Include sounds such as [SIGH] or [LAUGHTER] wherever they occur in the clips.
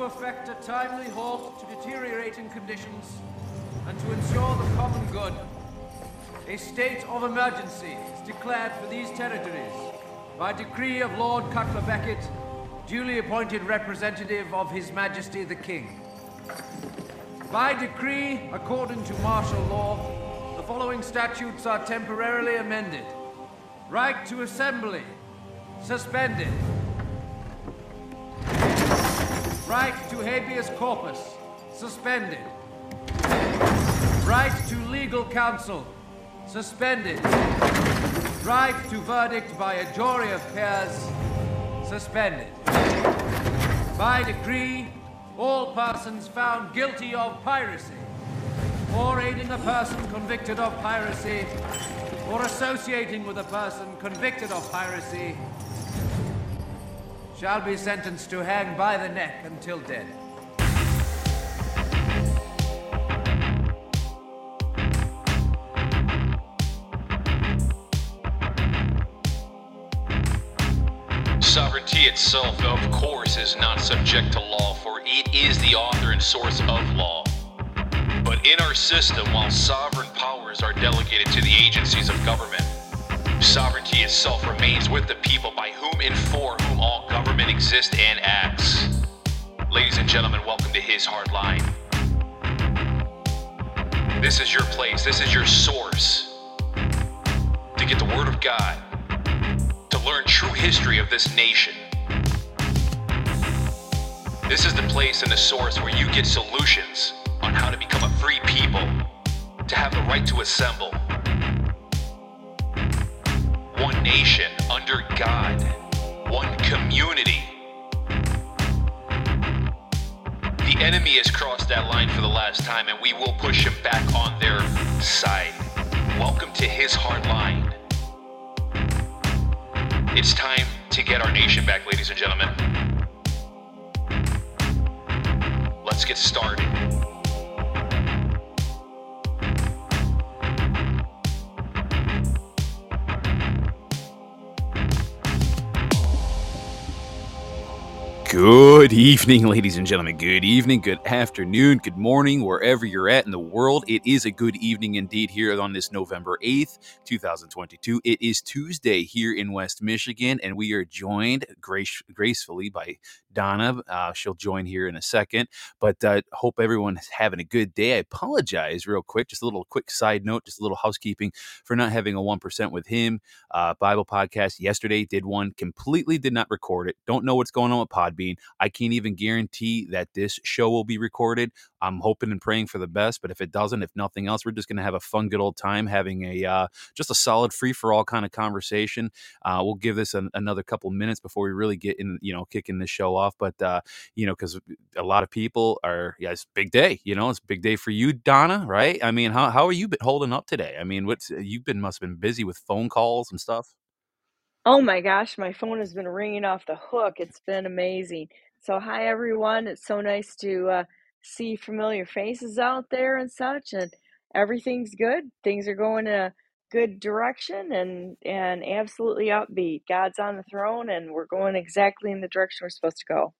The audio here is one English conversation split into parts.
to effect a timely halt to deteriorating conditions and to ensure the common good, a state of emergency is declared for these territories by decree of Lord Cutler Beckett, duly appointed representative of His Majesty the King. By decree, according to martial law, the following statutes are temporarily amended. Right to assembly, suspended. Right to habeas corpus, suspended. Right to legal counsel, suspended. Right to verdict by a jury of peers, suspended. By decree, all persons found guilty of piracy, or aiding a person convicted of piracy, or associating with a person convicted of piracy, shall be sentenced to hang by the neck until dead. Sovereignty itself, of course, is not subject to law, for it is the author and source of law. But in our system, while sovereign powers are delegated to the agencies of government, sovereignty itself remains with the people by whom and for whom all government exists and acts. Ladies and gentlemen, welcome to His Hard Line. This is your place, this is your source to get the Word of God, to learn true history of this nation. This is the place and the source where you get solutions on how to become a free people, to have the right to assemble. One nation under God, one community. The enemy has crossed that line for the last time, and we will push him back on their side. Welcome to his hard line. It's time to get our nation back, ladies and gentlemen. Let's get started. Good evening, ladies and gentlemen. Good evening, good afternoon, good morning, wherever you're at in the world. It is a good evening indeed here on this November 8th, 2022. It is Tuesday here in West Michigan, and we are joined grace- gracefully by Donna. Uh, she'll join here in a second, but uh, hope everyone is having a good day. I apologize real quick, just a little quick side note, just a little housekeeping for not having a 1% with him. Uh, Bible podcast yesterday did one, completely did not record it. Don't know what's going on with Podbean. I can't even guarantee that this show will be recorded. I'm hoping and praying for the best, but if it doesn't, if nothing else, we're just going to have a fun, good old time having a uh, just a solid free for all kind of conversation. Uh, we'll give this an, another couple minutes before we really get in, you know, kicking this show off. But uh, you know, because a lot of people are, yeah, it's big day. You know, it's big day for you, Donna. Right? I mean, how how are you been holding up today? I mean, what's you've been must have been busy with phone calls and stuff. Oh my gosh, my phone has been ringing off the hook. It's been amazing. So, hi everyone. It's so nice to uh, see familiar faces out there and such, and everything's good. Things are going in a good direction and and absolutely upbeat. God's on the throne, and we're going exactly in the direction we're supposed to go.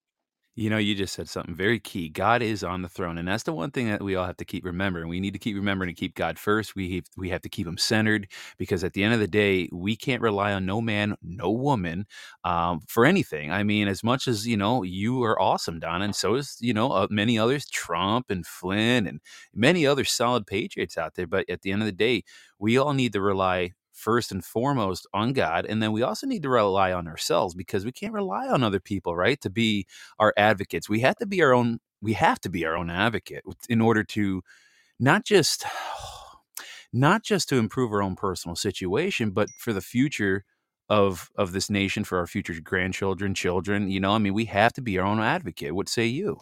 You know, you just said something very key. God is on the throne, and that's the one thing that we all have to keep remembering. We need to keep remembering to keep God first. We we have to keep Him centered because at the end of the day, we can't rely on no man, no woman um, for anything. I mean, as much as you know, you are awesome, Donna, and so is you know uh, many others, Trump and Flynn and many other solid patriots out there. But at the end of the day, we all need to rely first and foremost on God. And then we also need to rely on ourselves because we can't rely on other people, right? To be our advocates. We have to be our own, we have to be our own advocate in order to not just [SIGHS] not just to improve our own personal situation, but for the future of of this nation, for our future grandchildren, children. You know, I mean, we have to be our own advocate. What say you?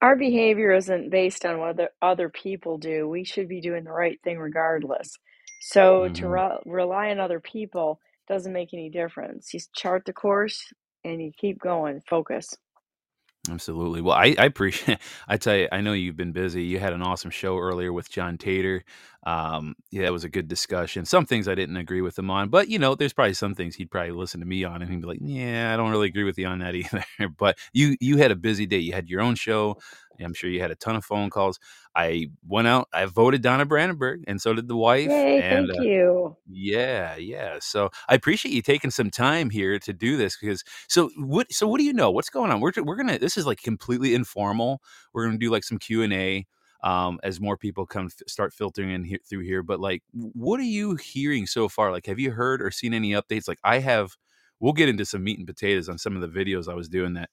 Our behavior isn't based on what other, other people do. We should be doing the right thing regardless. So, to hmm re- rely on other people doesn't make any difference. You chart the course and you keep going, focus. Absolutely. Well, I, I appreciate. [LAUGHS] I tell you, I know you've been busy. You had an awesome show earlier with John Tater. Um, yeah, it was a good discussion. Some things I didn't agree with him on, but you know, there's probably some things he'd probably listen to me on, and he'd be like, "Yeah, I don't really agree with you on that [LAUGHS] either." but you you had a busy day. You had your own show. I'm sure you had a ton of phone calls. I went out. I voted Donna Brandenburg, and so did the wife. Yay, and thank uh, you. yeah, yeah. So I appreciate you taking some time here to do this because so what so what do you know? What's going on? We're we're gonna this is like completely informal. We're gonna do like some Q and A um, as more people come f- start filtering in here, through here. But like, what are you hearing so far? Like, have you heard or seen any updates? Like, I have. We'll get into some meat and potatoes on some of the videos I was doing that.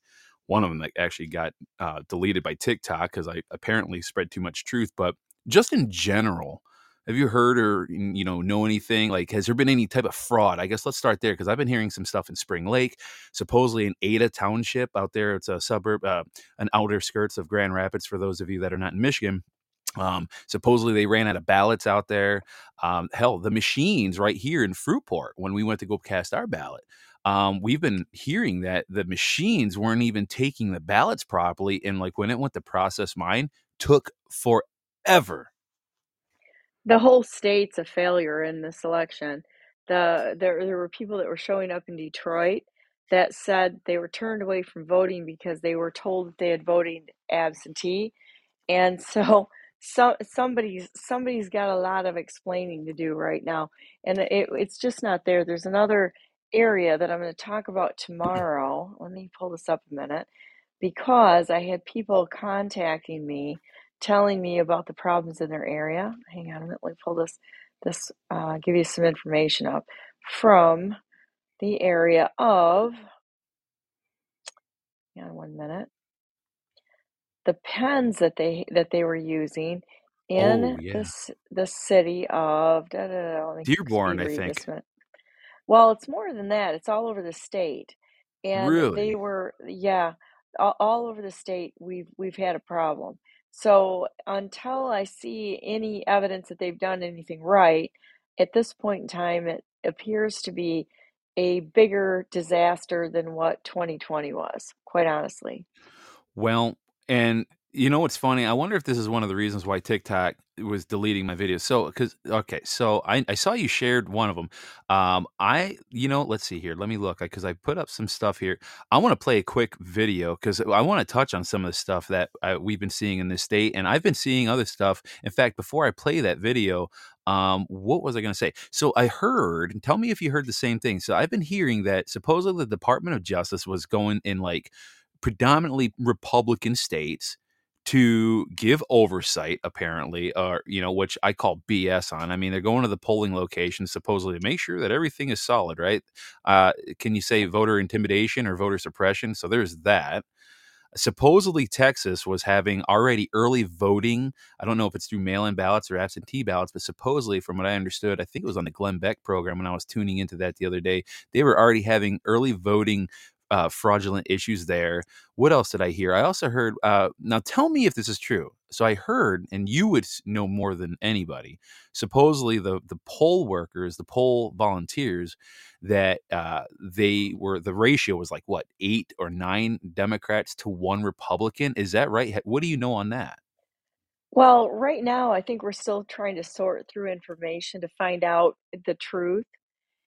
One of them that actually got uh, deleted by TikTok because I apparently spread too much truth. But just in general, have you heard or you know know anything? Like, has there been any type of fraud? I guess let's start there because I've been hearing some stuff in Spring Lake, supposedly in Ada Township out there. It's a suburb, uh, an outer skirts of Grand Rapids. For those of you that are not in Michigan, um, supposedly they ran out of ballots out there. Um, hell, the machines right here in Fruitport when we went to go cast our ballot. Um, we've been hearing that the machines weren't even taking the ballots properly, and like when it went to process mine, took forever. The whole state's a failure in this election. The there there were people that were showing up in Detroit that said they were turned away from voting because they were told that they had voted absentee, and so [LAUGHS] so somebody's somebody's got a lot of explaining to do right now, and it, it's just not there. There's another area that I'm going to talk about tomorrow. Let me pull this up a minute because I had people contacting me telling me about the problems in their area. Hang on a minute, let me pull this this uh, give you some information up from the area of hang on one minute. The pens that they that they were using Oh in yeah, this the city of da, da, da, Dearborn, I think. Well, it's more than that. It's all over the state. And they Really? were, yeah, all, all over the state, we've we've had a problem. So until I see any evidence that they've done anything right, at this point in time, it appears to be a bigger disaster than what 2020 was, quite honestly. Well, and you know what's funny? I wonder if this is one of the reasons why TikTok was deleting my videos. So, because okay, so I, I saw you shared one of them. Um, I you know, let's see here. Let me look because I put up some stuff here. I want to play a quick video because I want to touch on some of the stuff that I, we've been seeing in this state, and I've been seeing other stuff. In fact, before I play that video, um, what was I going to say? So I heard, tell me if you heard the same thing. So I've been hearing that supposedly the Department of Justice was going in like predominantly Republican states to give oversight, apparently, or you know, which I call BS on. I mean, they're going to the polling locations supposedly to make sure that everything is solid, right? Uh, can you say voter intimidation or voter suppression? So there's that. Supposedly, Texas was having already early voting. I don't know if it's through mail in ballots or absentee ballots, but supposedly, from what I understood, I think it was on the Glenn Beck program when I was tuning into that the other day, they were already having early voting uh, fraudulent issues there. What else did I hear? I also heard. Uh, now, tell me if this is true. So I heard, and you would know more than anybody. Supposedly, the the poll workers, the poll volunteers, that uh, they were the ratio was like what eight or nine Democrats to one Republican. Is that right? What do you know on that? Well, right now, I think we're still trying to sort through information to find out the truth.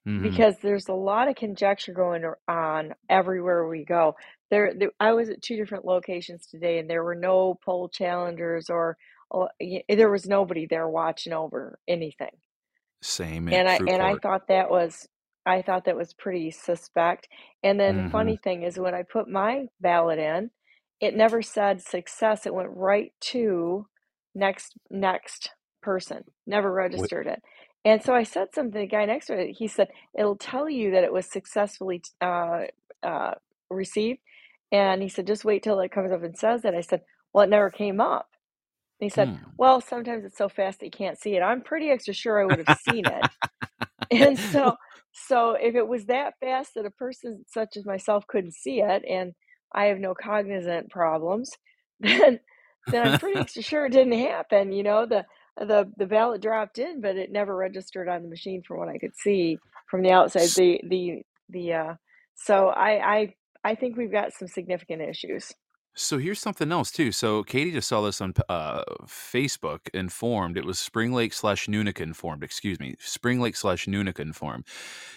Hmm Because there's a lot of conjecture going on everywhere we go. There, there, I was at two different locations today, and there were no poll challengers or, or there was nobody there watching over anything. Same And I and I thought that was I thought that was pretty suspect. And then the hmm funny thing is when I put my ballot in, it never said success. It went right to next next person. Never registered it. And so I said something to the guy next to it. He said, "It'll tell you that it was successfully uh, uh, received." And he said, "Just wait till it comes up and says that." I said, "Well, it never came up." And he said, Hmm. "Well, sometimes it's so fast that you can't see it." I'm pretty extra sure I would have seen it [LAUGHS] and so so if it was that fast that a person such as myself couldn't see it and I have no cognizant problems, [LAUGHS] then then I'm pretty [LAUGHS] sure it didn't happen. You know, the the the ballot dropped in, but it never registered on the machine from what I could see from the outside. The the the uh so I I I think we've got some significant issues. So here's something else too. So Katie just saw this on uh, Facebook. Informed it was Spring Lake slash Nunica informed. Excuse me, Spring Lake slash Nunica informed,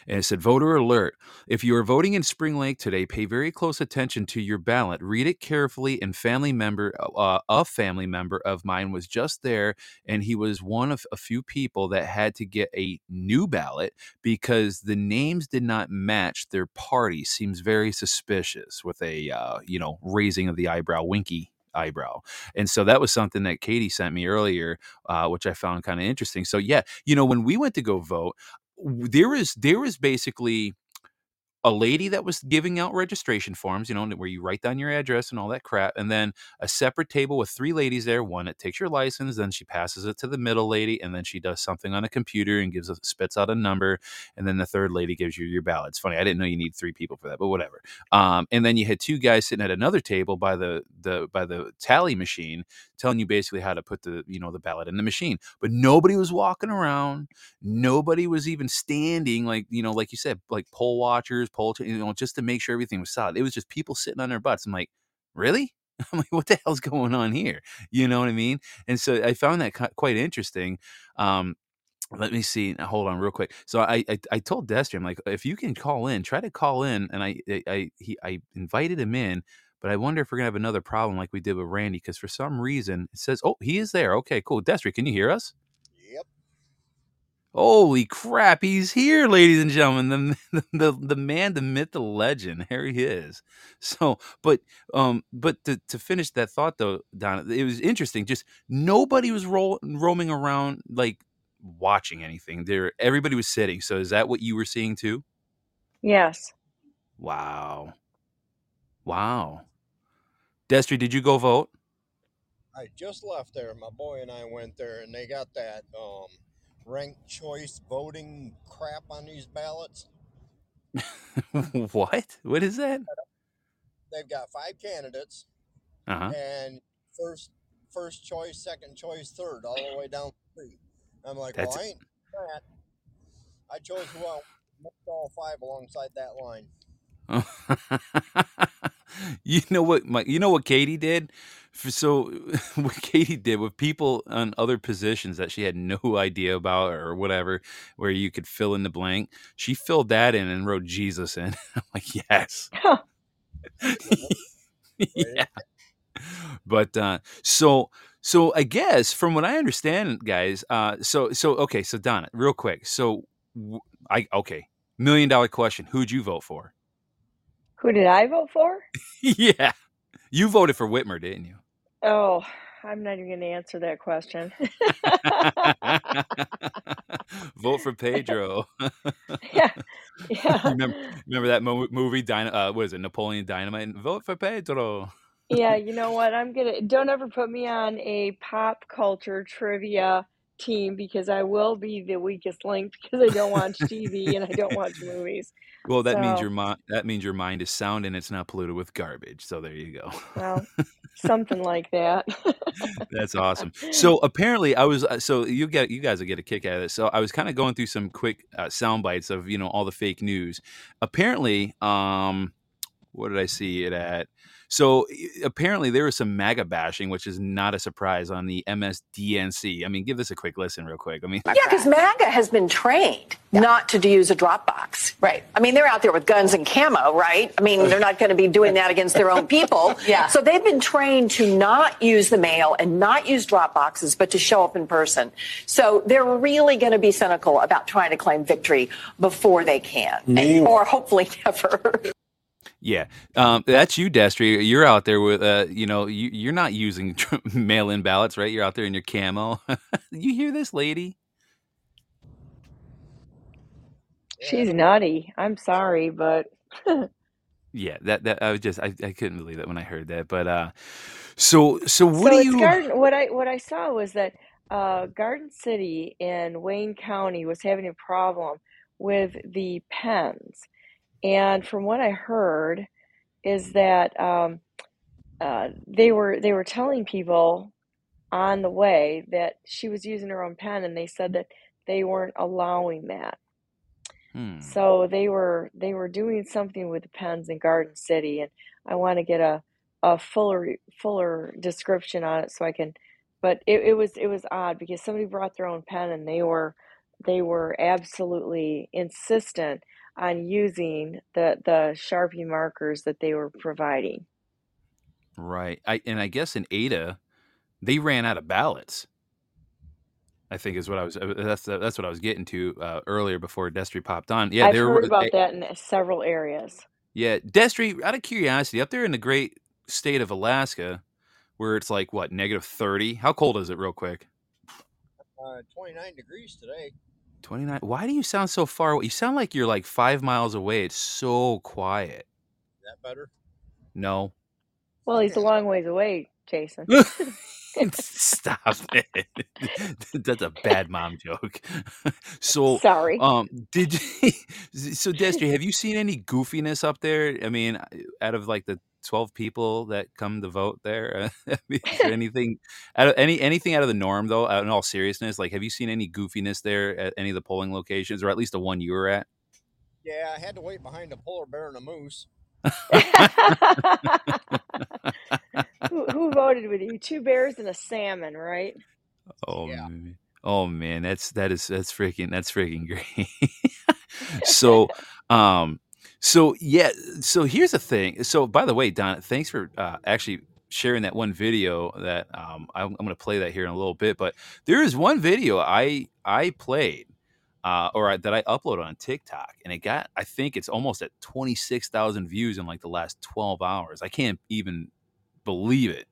and it said voter alert. If you are voting in Spring Lake today, pay very close attention to your ballot. Read it carefully. And family member, uh, a family member of mine was just there, and he was one of a few people that had to get a new ballot because the names did not match their party. Seems very suspicious with a uh, you know raising of the eyebrow, winky eyebrow. And so that was something that Katie sent me earlier, uh, which I found kind of interesting. So yeah, you know, when we went to go vote, there is there is basically a lady that was giving out registration forms, you know, where you write down your address and all that crap, and then a separate table with three ladies there. One that takes your license, then she passes it to the middle lady, and then she does something on a computer and gives a, spits out a number, and then the third lady gives you your ballot. It's funny, I didn't know you need three people for that, but whatever. Um, and then you had two guys sitting at another table by the the by the tally machine, telling you basically how to put the you know the ballot in the machine. But nobody was walking around, nobody was even standing like you know like you said like poll watchers poll, you know, just to make sure everything was solid. It was just people sitting on their butts. I'm like, really? [LAUGHS] I'm like, what the hell's going on here? You know what I mean? And so I found that quite interesting. Um, let me see. Hold on, real quick. So I, I, I told Destry, I'm like, if you can call in, try to call in. And I I he I invited him in, but I wonder if we're gonna have another problem like we did with Randy because for some reason it says, oh, he is there. Okay, cool. Destry, can you hear us? Yep. Holy crap, he's here, ladies and gentlemen. The, [LAUGHS] the the man, the myth, the legend. Here he is. So, but um, but to, to finish that thought though, Donna, it was interesting. Just nobody was roll, roaming around like watching anything. There, everybody was sitting. So, is that what you were seeing too? Yes. Wow. Wow. Destry, did you go vote? I just left there. My boy and I went there, and they got that um ranked choice voting crap on these ballots. [LAUGHS] what? What is that? They've got five candidates, uh-huh. and first first choice, second choice, third, all the way down three. I'm like, That's well, I ain't that. I chose who I all five alongside that line. [LAUGHS] [LAUGHS] you know what? My, you know what Katie did? so [LAUGHS] what Katie did with people on other positions that she had no [LAUGHS] idea about or whatever, where you could fill in the blank, she filled that in and wrote Jesus in. I'm like, yes. yeah. But uh, so so I guess from what I understand, guys, uh, so so okay, so Donna, real quick, so I okay, million dollar question: Who'd you vote for? Who did I vote for? [LAUGHS] yeah, you voted for Whitmer, didn't you? Oh, I'm not even going to answer that question. [LAUGHS] Vote for Pedro. [LAUGHS] yeah, yeah. remember, remember that mo- movie? Dyna- uh, what is it? Napoleon Dynamite. Vote for Pedro. yeah, you know what? I'm gonna. Don't ever put me on a pop culture trivia team because I will be the weakest link because I don't watch TV and I don't watch [LAUGHS] movies. Well, that so, means your mind that means your mind is sound and it's not polluted with garbage. So there you go. Well, something like that. [LAUGHS] That's awesome. So apparently, I was uh, so you get you guys will get a kick out of this. So I was kind of going through some quick uh, sound bites of you know all the fake news. Apparently, um, what did I see it at? So apparently there was some MAGA bashing, which is not a surprise on the MSDNC. I mean, give this a quick listen, real quick. I mean, yeah, because MAGA has been trained yeah. not to use a Dropbox. Right. I mean, they're out there with guns and camo, right? I mean, they're not going to be doing that against their own people. [LAUGHS] yeah. So they've been trained to not use the mail and not use Dropboxes, but to show up in person. So they're really going to be cynical about trying to claim victory before they can, or hopefully [LAUGHS] never. Yeah, um, that's you, Destry. You're out there with, uh, you know, you, you're not using [LAUGHS] mail-in ballots, right? You're out there in your camo. [LAUGHS] you hear this, lady? She's nutty. I'm sorry, but [LAUGHS] yeah, that that I was just I, I couldn't believe that when I heard that. But uh, so so what so do you? Garden. What I what I saw was that uh, Garden City in Wayne County was having a problem with the pens and from what I heard, is that um, uh, they were they were telling people on the way that she was using her own pen, and they said that they weren't allowing that. Hmm. So they were they were doing something with the pens in Garden City, and I want to get a a fuller fuller description on it so I can. But it, it was it was odd because somebody brought their own pen and they were they were absolutely insistent on using the the Sharpie markers that they were providing. Right. I and I guess in Ada, they ran out of ballots. I think is what I was. Uh, that's that's what I was getting to uh, earlier before Destry popped on. Yeah, I've there heard were. about that in several areas. Yeah, Destry. Out of curiosity, up there in the great state of Alaska, where it's like what negative thirty. How cold is it, real quick? Uh, Twenty nine degrees today. 29 why do you sound so far away you sound like you're like five miles away. It's so quiet. Is that better? no. Well, he's a long ways away, Jason. [LAUGHS] [LAUGHS] stop it. [LAUGHS] That's a bad mom joke. So Sorry. um did you so destry have you seen any goofiness up there? I mean out of like the 12 people that come to vote there [LAUGHS] I mean, is there [LAUGHS] anything out of any anything out of the norm though in all seriousness like have you seen any goofiness there at any of the polling locations or at least the one you were at Yeah, I had to wait behind a polar bear and a moose. [LAUGHS] who, who voted with you? Two bears and a salmon, right? Oh Yeah. man. Oh man, that's that is that's freaking that's freaking great. so um so yeah, so here's the thing. So by the way, Don, thanks for uh, actually sharing that one video that um I'm, I'm going to play that here in a little bit, but there is one video I I played uh, or I, that I uploaded on TikTok, and it got I think it's almost at twenty six thousand views in like the last twelve hours. I can't even believe it.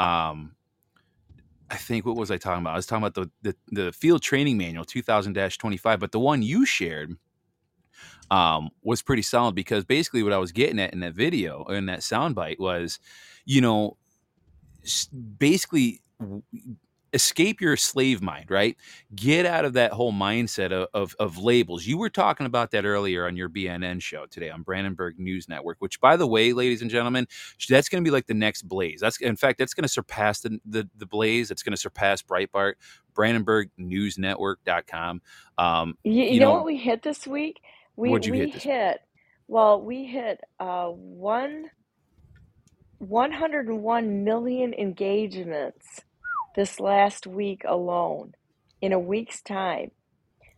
Um, I think what was I talking about? I was talking about the the, the field training manual 2000-25, but the one you shared um, was pretty solid because basically what I was getting at in that video in that soundbite was, you know, basically escape your slave mind, right? Get out of that whole mindset of, of, of labels. You were talking about that earlier on your BNN show today on Brandenburg News Network, which, by the way, ladies and gentlemen, that's going to be like the next Blaze. That's in fact, that's going to surpass the, the the Blaze. It's going to surpass Breitbart. BrandenburgNewsNetwork.com. Um, You, you, you know, know, what we hit this week? We what'd you we hit hit well, we hit uh one 101 million engagements this last week alone in a week's time.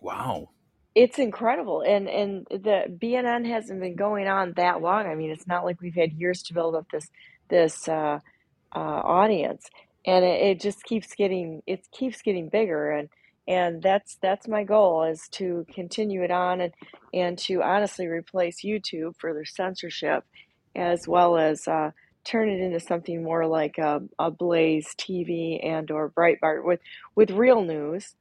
Wow. It's incredible. And and the BNN hasn't been going on that long. I mean, it's not like we've had years to build up this this uh, uh, audience. And it, it just keeps getting it keeps getting bigger and and that's that's my goal is to continue it on and and to honestly replace YouTube for their censorship as well as uh, turn it into something more like a, a Blaze TV and or Breitbart with with real news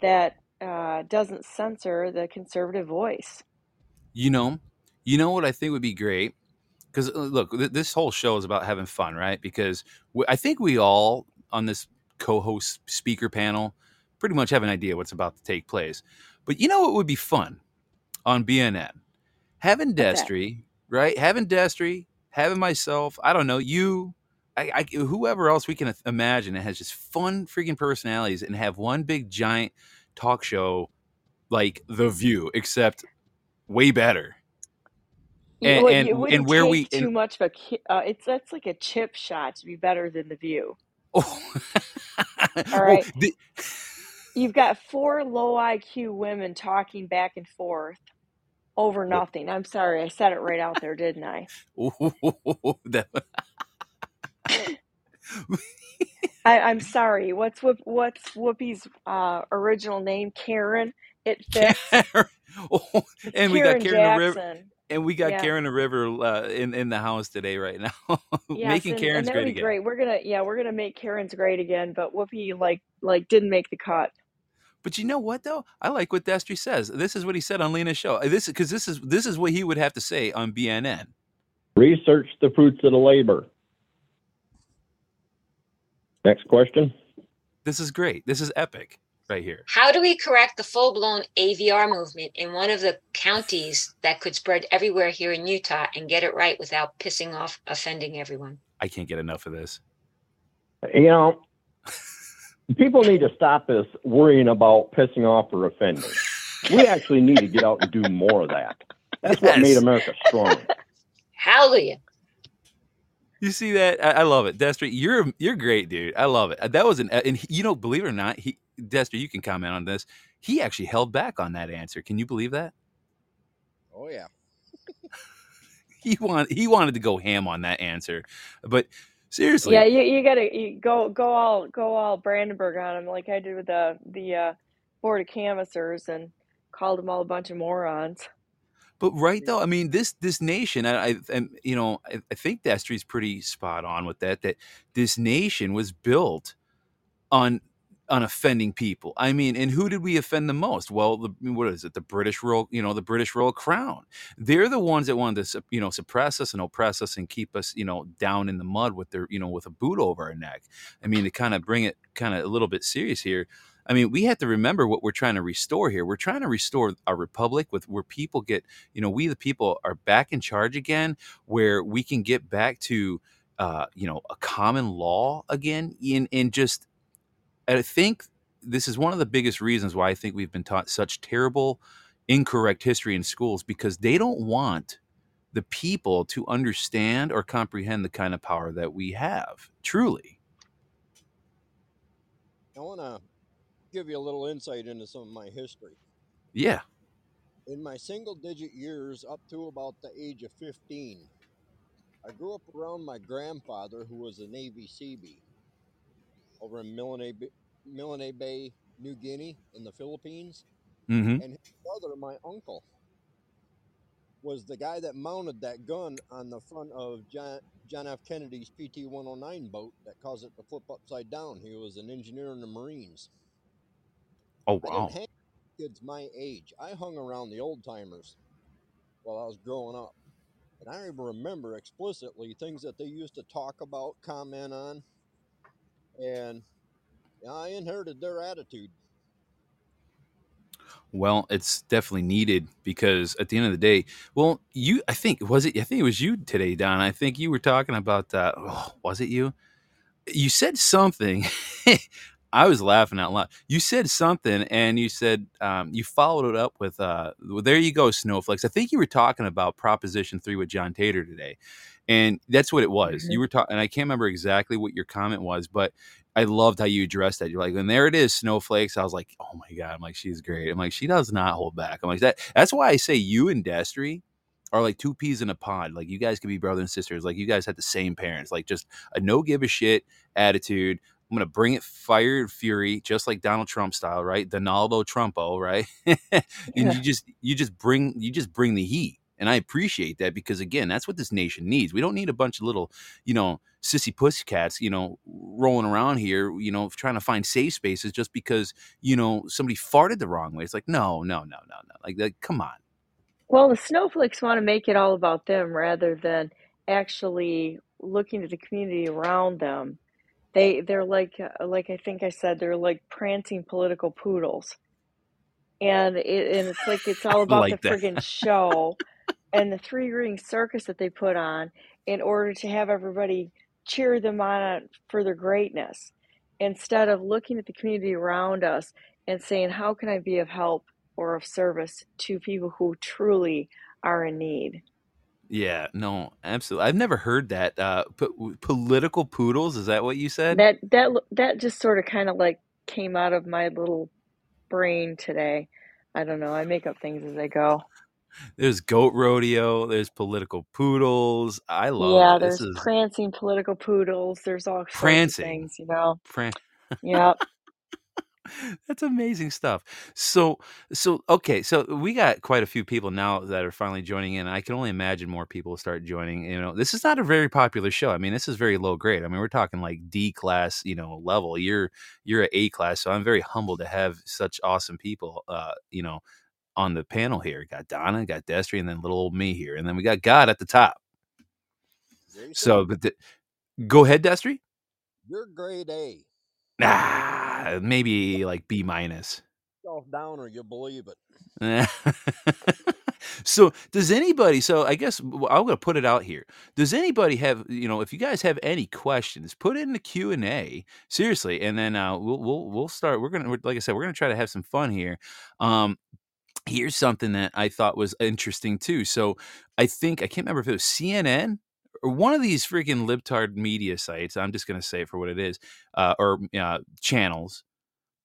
that uh, doesn't censor the conservative voice. You know, you know what I think would be great because look, th- this whole show is about having fun, right? Because we, I think we all on this co-host speaker panel pretty much have an idea what's about to take place. But you know what would be fun on BNN? Having? Destry, right? Having Destry, having myself, I don't know, you, I, I, whoever else we can imagine that has just fun freaking personalities and have one big giant talk show like The View, except way better. And well, and, and where we too and, much of a uh, it's that's like a chip shot to be better than the view. oh, [LAUGHS] All well, the, you've got four low IQ women talking back and forth over nothing. I'm sorry, I said it right out there, didn't I? [LAUGHS] that, [LAUGHS] I, I'm sorry. What's Whoop, what's Whoopi's uh, original name? Karen. It fits. Karen, [LAUGHS] oh, and we got Karen Karen the River, and we got Yeah. Karen the River uh, in in the house today right now, Yes, making and, and Karen's that'll great again. great. We're gonna yeah, we're gonna make Karen's great again, but Whoopi like like didn't make the cut. But you know what though? I like what Destry says. This is what he said on Lena's show. Uh, This because this is this is what he would have to say on BNN. Research the fruits of the labor. Next question. This is great. This is epic right here. How do we correct the full blown AVR movement in one of the counties that could spread everywhere here in Utah and get it right without pissing off, offending everyone? I can't get enough of this. You know, people need to stop this worrying about pissing off or offending. We [LAUGHS] actually need to get out and do more of that. That's what made America strong. [LAUGHS] Hallelujah. You see that? I, I love it, Destry. You're you're great, dude. I love it. Uh, that was an uh, and he- you know, believe it or not, he Destry, you can comment on this. He actually held back on that answer. Can you believe that? Oh yeah. [LAUGHS] He want he wanted to go ham on that answer, but seriously, Yeah, you you gotta you go go all go all Brandenburg on him like I did with the the uh, board of canvassers and called them all a bunch of morons. But right though, I mean this this nation, I, I and you know, I, I think Destry's pretty spot on with that. That this nation was built on on offending people. I mean, and who did we offend the most? Well, the what is it? The British royal, you know, the British royal crown. They're the ones that wanted to, you know, suppress us and oppress us and keep us, you know, down in the mud with their, you know, with a boot over our neck. I mean, to kind of bring it kind of a little bit serious here. I mean, we have to remember what we're trying to restore here. We're trying to restore our republic with where people get, you know, we the people are back in charge again, where we can get back to, uh, you know, a common law again, in and just I think this is one of the biggest reasons why I think we've been taught such terrible, incorrect history in schools because they don't want the people to understand or comprehend the kind of power that we have. Truly. I want to give you a little insight into some of my history. Yeah. In my single digit years up to about the age of 15, I grew up around my grandfather, who was a Navy Seabee over in Milne Bay, Milne Bay, New Guinea, in the Philippines. Mm-hmm. And his brother, my uncle, was the guy that mounted that gun on the front of John, John F. Kennedy's PT 109 boat that caused it to flip upside down. He was an engineer in the Marines. Oh wow. didn't hang with kids my age. I hung around the old timers while I was growing up. And I even remember explicitly things that they used to talk about, comment on, and I inherited their attitude. Well, it's definitely needed because at the end of the day, well, you, I think, was it, I think it was you today, Don. I think you were talking about, that. oh, was it you? You said something. [LAUGHS] I was laughing out loud. You said something and you said, um, you followed it up with, uh, well, there you go, Snowflakes. I think you were talking about Proposition 3 with John Tater today. And that's what it was. Mhm. You were talking, and I can't remember exactly what your comment was, but I loved how you addressed that. You're like, and there it is, snowflakes. I was like, oh my god. I'm like, she's great. I'm like, she does not hold back. I'm like that. That's why I say you and Destry are like two peas in a pod. Like you guys could be brother and sisters. Like you guys had the same parents. Like just a no give a shit attitude. I'm gonna bring it fire and fury, just like Donald Trump style, right? Donaldo Trumpo, right? [LAUGHS] and Yeah. you just you just bring you just bring the heat. And I appreciate that because again, that's what this nation needs. We don't need a bunch of little, you know, sissy pussycats, you know, rolling around here, you know, trying to find safe spaces just because, you know, somebody farted the wrong way. It's like, no, no, no, no, no. Like, like come on. Well, the snowflakes want to make it all about them rather than actually looking at the community around them. They they're like uh, like I think I said they're like prancing political poodles. And it and it's like it's all [LAUGHS] about like the friggin' show and the three ring circus that they put on in order to have everybody cheer them on for their greatness instead of looking at the community around us and saying how can I be of help or of service to people who truly are in need. Yeah, no, absolutely. I've never heard that. Uh, po- political poodles. Is that what you said? That that that just sort of kind of like came out of my little brain today. I don't know. I make up things as I go. There's goat rodeo. There's political poodles. I love Yeah, it. There's is prancing political poodles. There's all sorts of prancing. things, you know. Pran- Yep. [LAUGHS] That's amazing stuff. So, so okay, so we got quite a few people now that are finally joining in. I can only imagine more people start joining. You know, this is not a very popular show. I mean, this is very low grade. I mean, we're talking like D class, you know, level. You're you're at A class, so I'm very humbled to have such awesome people. Uh, you know, on the panel here. Got Donna, got Destry, and then little old me here, and then we got God at the top. So, but the, go ahead, Destry. you're grade A. Ah, maybe like B minus. Self down or you believe it. [LAUGHS] so does anybody so i guess I'm going to put it out here does anybody have you know if you guys have any questions put it in the q&a seriously and then uh, we'll, we'll we'll start we're going to like i said we're going to try to have some fun here um here's something that i thought was interesting too so i think i can't remember if it was cnn or one of these freaking libtard media sites. I'm just going to say it for what it is, uh, or uh, channels.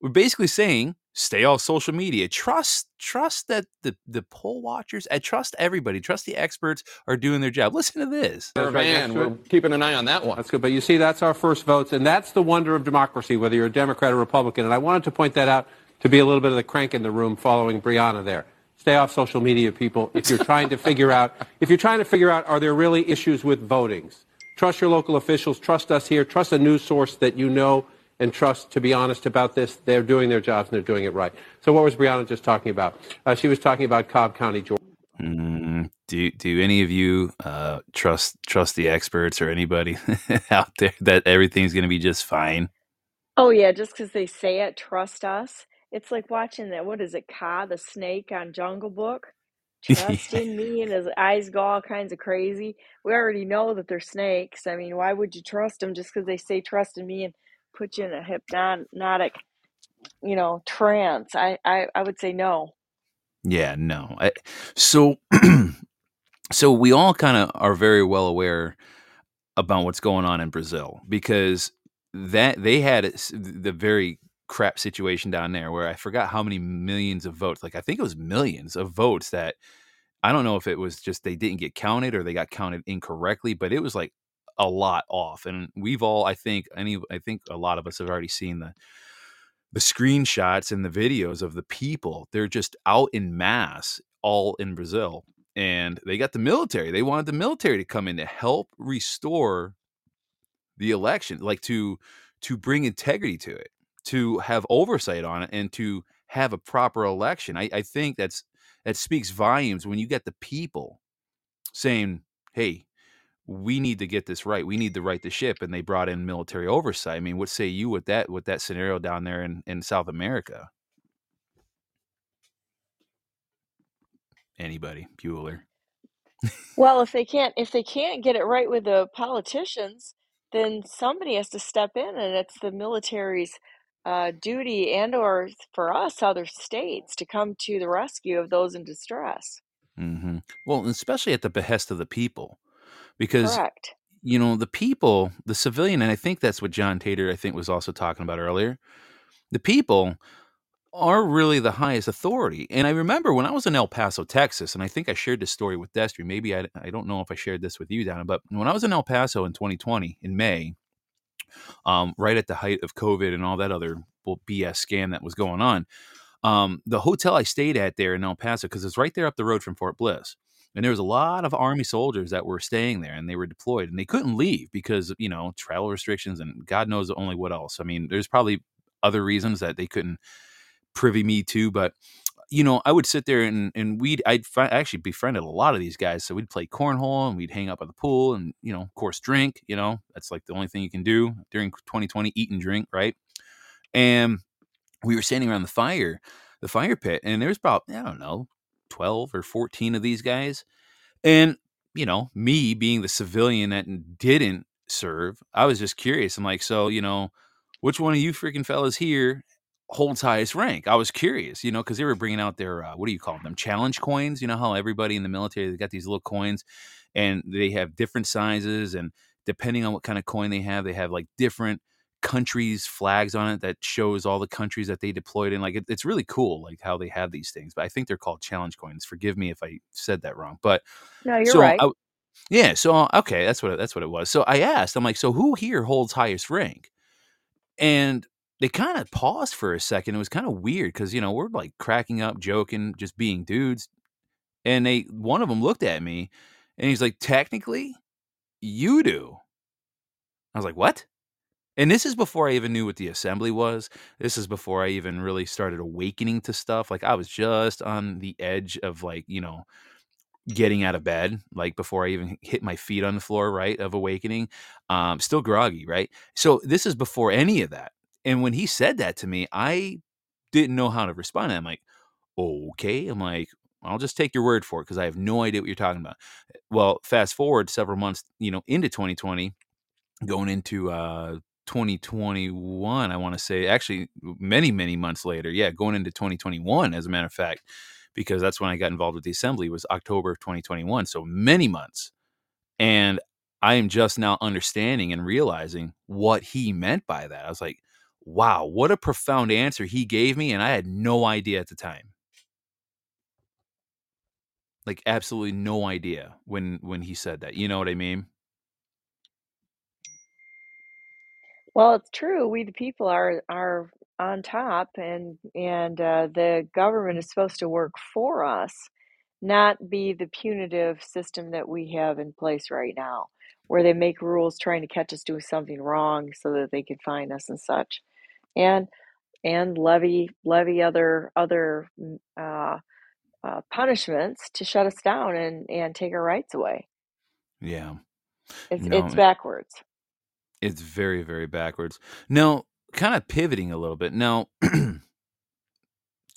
We're basically saying stay off social media. Trust, trust that the the poll watchers, I trust everybody. Trust the experts are doing their job. Listen to this. Van, we're keeping an eye on that one. That's good. But you see, that's our first votes, and that's the wonder of democracy, whether you're a Democrat or Republican. And I wanted to point that out to be a little bit of the crank in the room following Brianna there. Stay off social media, people. If you're trying to figure out, if you're trying to figure out, are there really issues with votings? Trust your local officials. Trust us here. Trust a news source that you know and trust to be honest about this. They're doing their jobs and they're doing it right. So, what was Brianna just talking about? Uh, she was talking about Cobb County, Georgia. Mm, do do any of you uh, trust trust the experts or anybody [LAUGHS] out there that everything's going to be just fine? Oh yeah, just because they say it, trust us. It's like watching that. What is it, Kaa the snake on Jungle Book? [LAUGHS] Trust in me, and his eyes go all kinds of crazy. We already know that they're snakes. I mean, why would you trust them just because they say trust in me and put you in a hypnotic, you know, trance? I I, I would say no. Yeah, no. I, so [CLEARS THROAT] so we all kind of are very well aware about what's going on in Brazil because that they had the very crap situation down there where I forgot how many millions of votes. Like I think it was millions of votes that I don't know if it was just they didn't get counted or they got counted incorrectly, but it was like a lot off. And we've all, I think, any, I think a lot of us have already seen the the screenshots and the videos of the people. They're just out in mass, all in Brazil, and they got the military. They wanted the military to come in to help restore the election, like to to bring integrity to it, to have oversight on it, and to have a proper election. I, I think that's that speaks volumes when you get the people saying, "Hey, we need to get this right. We need to right the ship," and they brought in military oversight. I mean, what say you with that with that scenario down there in in South America? Anybody, Bueller? Well, if they can't if they can't get it right with the politicians, then somebody has to step in, and it's the military's uh, duty and or for us other states to come to the rescue of those in distress. hmm Well, especially at the behest of the people, because Correct. you know the people, the civilian, and I think that's what John Tater I think was also talking about earlier. The people are really the highest authority. And I remember when I was in El Paso, Texas, and I think I shared this story with Destry. Maybe I, I don't know if I shared this with you, Donna, but when I was in El Paso in 2020 in May, um, right at the height of COVID and all that other BS scam that was going on, um, the hotel I stayed at there in El Paso, because it's right there up the road from Fort Bliss. And there was a lot of Army soldiers that were staying there and they were deployed and they couldn't leave because, you know, travel restrictions and God knows only what else. I mean, there's probably other reasons that they couldn't privy me to, but you know, I would sit there and and we'd I'd fi- actually befriended a lot of these guys. So we'd play cornhole and we'd hang out by the pool and you know, of course, drink. You know, that's like the only thing you can do during 2020: eat and drink, right? And we were standing around the fire, the fire pit, and there was about I don't know, 12 or 14 of these guys, and you know, me being the civilian that didn't serve, I was just curious. I'm like, so you know, which one of you freaking fellas here holds highest rank. I was curious, you know, because they were bringing out their uh, what do you call them? Challenge coins. You know how everybody in the military they got these little coins, and they have different sizes, and depending on what kind of coin they have, they have like different countries flags on it that shows all the countries that they deployed in like it, it's really cool like how they have these things but i think they're called challenge coins forgive me if i said that wrong but No, you're so right. I, yeah so okay that's what that's what it was so i asked i'm like so who here holds highest rank and they kind of paused for a second. It was kind of weird because you know we're like cracking up, joking, just being dudes. And they one of them looked at me, and he's like, "Technically, you do." I was like, "What?" And this is before I even knew what the assembly was. This is before I even really started awakening to stuff. Like I was just on the edge of like you know getting out of bed like before i even hit my feet on the floor right of awakening um still groggy right so this is before any of that and when he said that to me i didn't know how to respond i'm like okay i'm like i'll just take your word for it because i have no idea what you're talking about well fast forward several months you know into 2020 going into uh 2021 i want to say actually many many months later yeah going into 2021 as a matter of fact because that's when I got involved with the assembly was October of 2021. So many months. And I am just now understanding and realizing what he meant by that. I was like, wow, what a profound answer he gave me. And I had no idea at the time. Like absolutely no idea when when he said that. You know what I mean? Well, it's true. We the people are are on top, and and uh, the government is supposed to work for us, not be the punitive system that we have in place right now, where they make rules trying to catch us doing something wrong so that they can fine us and such, and and levy levy other other mm, uh, uh, punishments to shut us down and and take our rights away. Yeah. It's No, it's backwards. it's very, very backwards. Now, kind of pivoting a little bit. Now, [CLEARS THROAT]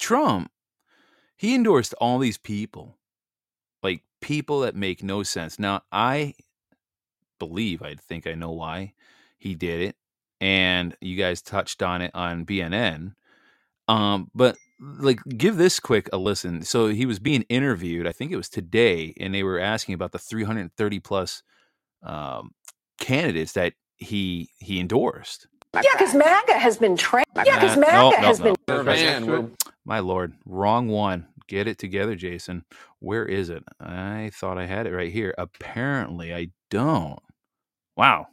Trump, he endorsed all these people, like people that make no sense. Now, I believe, I think I know why he did it. And you guys touched on it on BNN. Um, but like, give this quick a listen. So he was being interviewed, I think it was today, and they were asking about the 330 plus um, candidates that he he endorsed. Yeah, because MAGA has been trained. Yeah, because MAGA no, no, has no. been. Man, My lord, wrong one. Get it together, Jason. Where is it? I thought I had it right here. Apparently, I don't. Wow.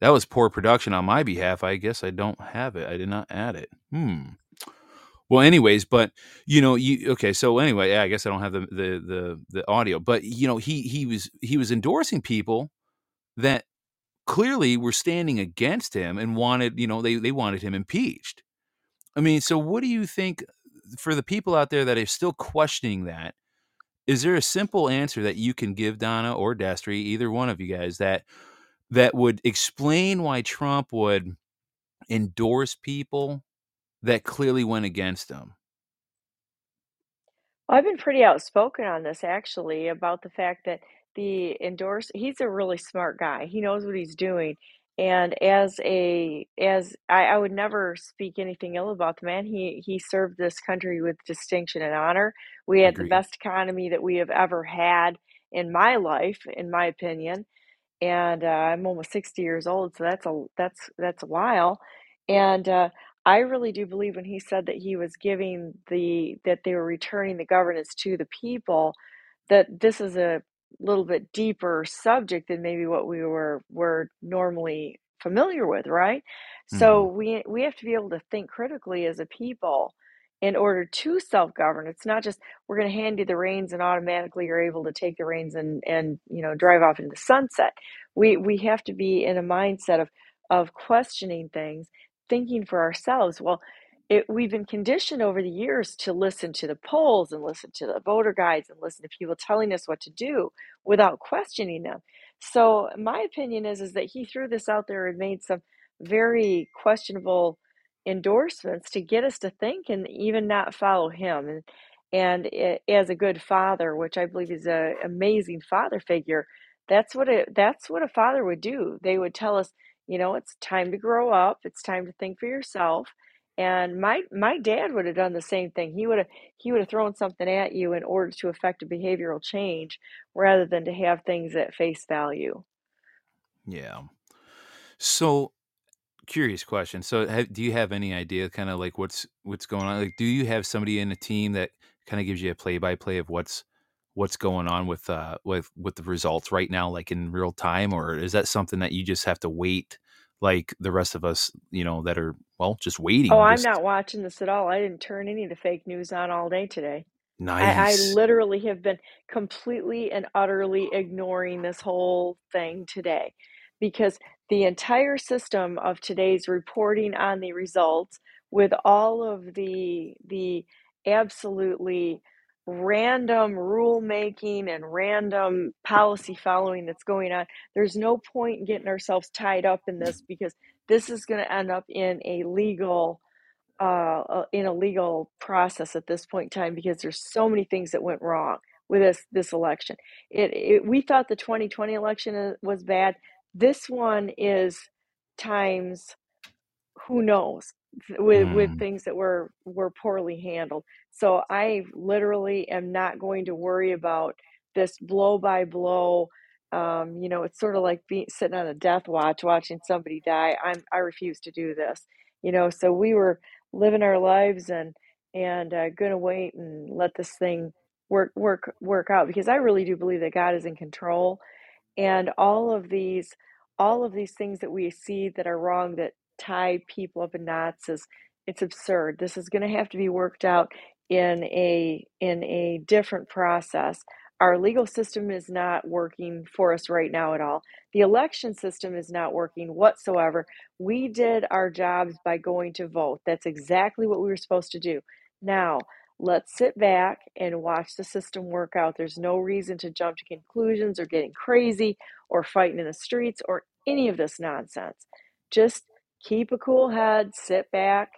That was poor production on my behalf. I guess I don't have it. I did not add it. Hmm. Well, anyways, but you know, you okay? So anyway, yeah, I guess I don't have the the the, the audio, but you know, he he was he was endorsing people that clearly were standing against him and wanted, you know, they they wanted him impeached. I mean, so what do you think for the people out there that are still questioning that? Is there a simple answer that you can give Donna or Destry, either one of you guys, that that would explain why Trump would endorse people that clearly went against him? I've been pretty outspoken on this actually about the fact that the endorse he's a really smart guy. He knows what he's doing. And as a as I, I would never speak anything ill about the man. He he served this country with distinction and honor. We had the best economy that we have ever had in my life, in my opinion. And uh, I'm almost 60 years old, so that's a that's that's a while. And uh, I really do believe when he said that he was giving the that they were returning the governance to the people, that this is a little bit deeper subject than maybe what we were were normally familiar with, right? So Mhm. we we have to be able to think critically as a people in order to self-govern. It's not just we're going to hand you the reins and automatically you're able to take the reins and and you know drive off into the sunset. We we have to be in a mindset of of questioning things thinking for ourselves. Well, it, we've been conditioned over the years to listen to the polls and listen to the voter guides and listen to people telling us what to do without questioning them. So my opinion is is that he threw this out there and made some very questionable endorsements to get us to think and even not follow him. And and it, as a good father, which I believe is an amazing father figure, that's what it that's what a father would do. They would tell us you know, it's time to grow up. It's time to think for yourself. And my my dad would have done the same thing. He would have he would have thrown something at you in order to affect a behavioral change rather than to have things at face value. Yeah. So curious question. So have, do you have any idea kind of like what's what's going on? Like do you have somebody in the team that kind of gives you a play by play of what's what's going on with uh with with the results right now like in real time or is that something that you just have to wait like the rest of us, you know, that are well, just waiting Oh, I'm not watching this at all. I didn't turn any of the fake news on all day today. I, I literally have been completely and utterly ignoring this whole thing today because the entire system of today's reporting on the results with all of the the absolutely random rulemaking and random policy following that's going on there's no point in getting ourselves tied up in this because this is going to end up in a legal uh, uh, in a legal process at this point in time because there's so many things that went wrong with this this election. It, it we thought the 2020 election uh, was bad. This one is times who knows with with Mm, things that were were poorly handled. So I literally am not going to worry about this blow by blow Um, you know, it's sort of like being sitting on a death watch, watching somebody die. I'm I refuse to do this. You know, so we were living our lives and and uh, gonna wait and let this thing work work work out because I really do believe that God is in control and all of these all of these things that we see that are wrong that tie people up in knots is it's absurd. This is going to have to be worked out in a in a different process. Our legal system is not working for us right now at all. The election system is not working whatsoever. We did our jobs by going to vote. That's exactly what we were supposed to do. Now, let's sit back and watch the system work out. There's no reason to jump to conclusions or getting crazy or fighting in the streets or any of this nonsense. Just keep a cool head, sit back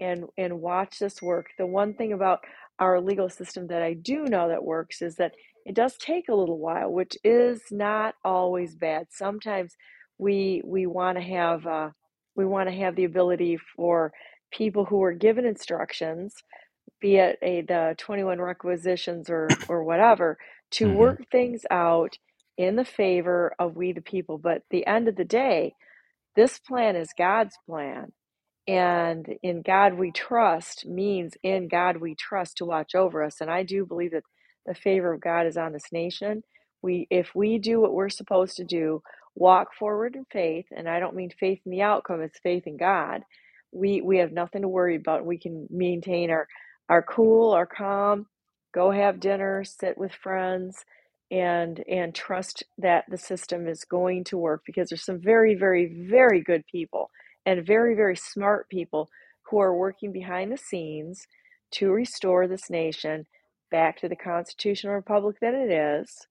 and and watch this work. The one thing about our legal system that I do know that works is that it does take a little while, which is not always bad. Sometimes we we want to have uh, we want to have the ability for people who are given instructions, be it a the 21 requisitions or [COUGHS] or whatever, to Mm-hmm. work things out in the favor of we the people. But at the end of the day, this plan is God's plan. And in God we trust means in God we trust to watch over us. And I do believe that the favor of God is on this nation. We if we do what we're supposed to do, walk forward in faith, and I don't mean faith in the outcome, it's faith in God. We we have nothing to worry about. We can maintain our our cool, our calm, go have dinner, sit with friends, and and trust that the system is going to work because there's some very, very, very good people and very, very smart people who are working behind the scenes to restore this nation back to the constitutional republic that it is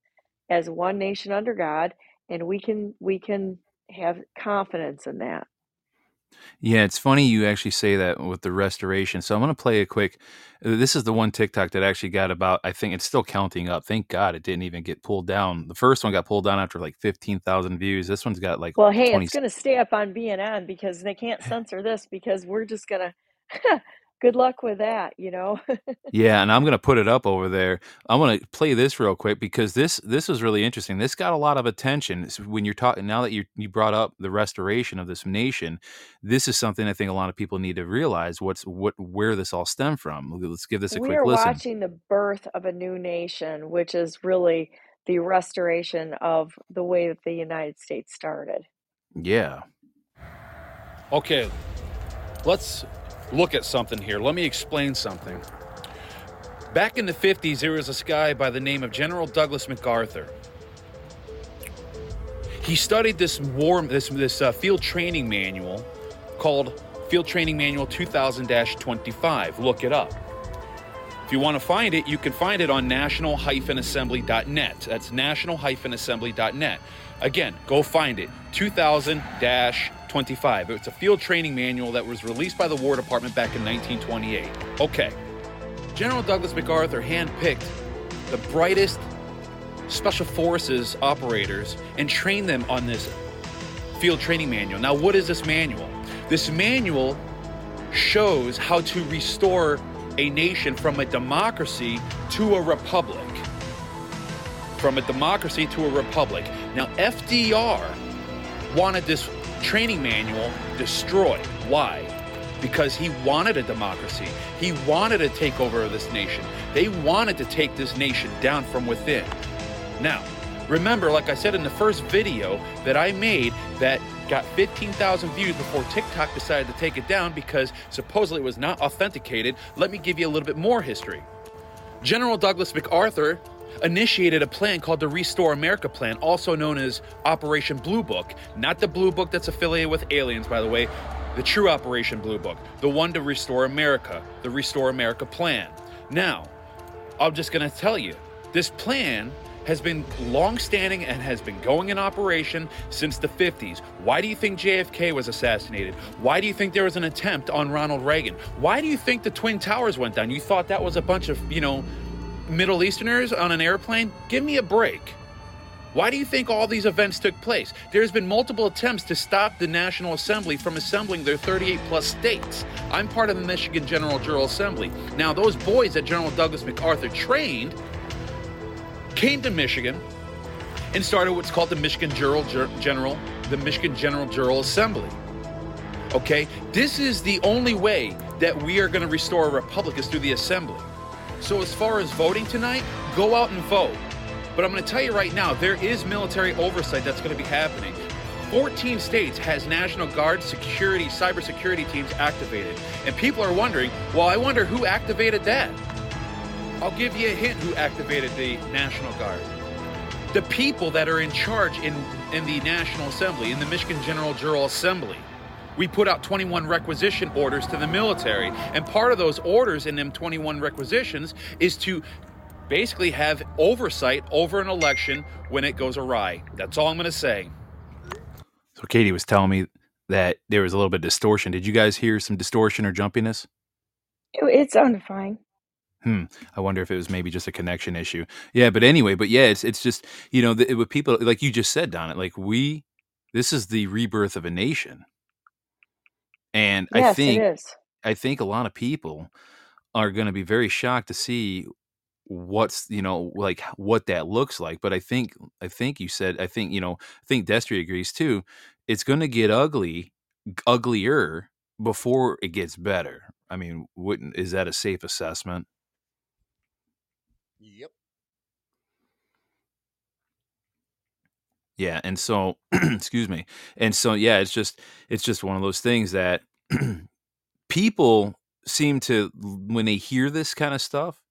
as one nation under God and we can we can have confidence in that. Yeah, it's funny you actually say that with the restoration. So I'm going to play a quick. uh, This is the one TikTok that actually got about. I think it's still counting up. Thank God it didn't even get pulled down. The first one got pulled down after like 15,000 views. This one's got like Well, hey, 20. it's going to stay up on BNN because they can't censor this because we're just going [LAUGHS] to [LAUGHS] good luck with that, you know. [LAUGHS] Yeah, and I'm going to put it up over there. I'm going to play this real quick because this this was really interesting. This got a lot of attention It's when you're talking. Now that you you brought up the restoration of this nation, this is something I think a lot of people need to realize what's what where this all stemmed from. Let's give this a we quick are listen. watching the birth of a new nation, which is really the restoration of the way that the United States started. Yeah. Okay, let's look at something here. Let me explain something. Back in the 50s, there was this guy by the name of General Douglas MacArthur. He studied this war, this this uh, field training manual called Field Training Manual 2000-25. Look it up. If you want to find it, you can find it on national-assembly.net. That's national-assembly.net. Again, go find it. 2000-25. It's a field training manual that was released by the War Department back in 1928. Okay. General Douglas MacArthur handpicked the brightest special forces operators and trained them on this field training manual. Now, what is this manual? This manual shows how to restore a nation from a democracy to a republic. From a democracy to a republic. Now, FDR wanted this training manual destroyed. Why? Because he wanted a democracy. He wanted to take over this nation. They wanted to take this nation down from within. Now, remember, like I said in the first video that I made that got 15,000 views before TikTok decided to take it down because supposedly it was not authenticated, let me give you a little bit more history. General Douglas MacArthur initiated a plan called the Restore America Plan, also known as Operation Blue Book. Not the Blue Book that's affiliated with aliens, by the way, the true Operation Blue Book, the one to restore America, the Restore America Plan. Now, I'm just going to tell you, this plan has been long-standing and has been going in operation since the 50s. Why do you think JFK was assassinated? Why do you think there was an attempt on Ronald Reagan? Why do you think the Twin Towers went down? You thought that was a bunch of, you know, Middle Easterners on an airplane? Give me a break. Why do you think all these events took place? There's been multiple attempts to stop the National Assembly from assembling their 38 plus states. I'm part of the Michigan General Jural Assembly. Now, those boys that General Douglas MacArthur trained came to Michigan and started what's called the Michigan General, General the Michigan General Jural Assembly. Okay, this is the only way that we are going to restore a republic is through the assembly. So as far as voting tonight, go out and vote. But I'm going to tell you right now, there is military oversight that's going to be happening. 14 states has National Guard security, cybersecurity teams activated. And people are wondering, well, I wonder who activated that? I'll give you a hint who activated the National Guard. The people that are in charge in, in the National Assembly, in the Michigan General Jural Assembly. We put out 21 requisition orders to the military. And part of those orders in them 21 requisitions is to basically have oversight over an election when it goes awry. That's all I'm going to say. So Katie was telling me that there was a little bit of distortion. Did you guys hear some distortion or jumpiness? It, it sounded fine. Hmm. I wonder if it was maybe just a connection issue. Yeah, but anyway, but yeah, it's it's just you know the, with people like you just said, Don. It like we, this is the rebirth of a nation, and yes, I think. I think a lot of people are going to be very shocked to see what's you know like what that looks like but i think i think you said i think you know i think destry agrees too it's going to get ugly uglier before it gets better i mean wouldn't is that a safe assessment yeah and so [CLEARS THROAT] excuse me and so yeah it's just it's just one of those things that [CLEARS THROAT] people seem to when they hear this kind of stuff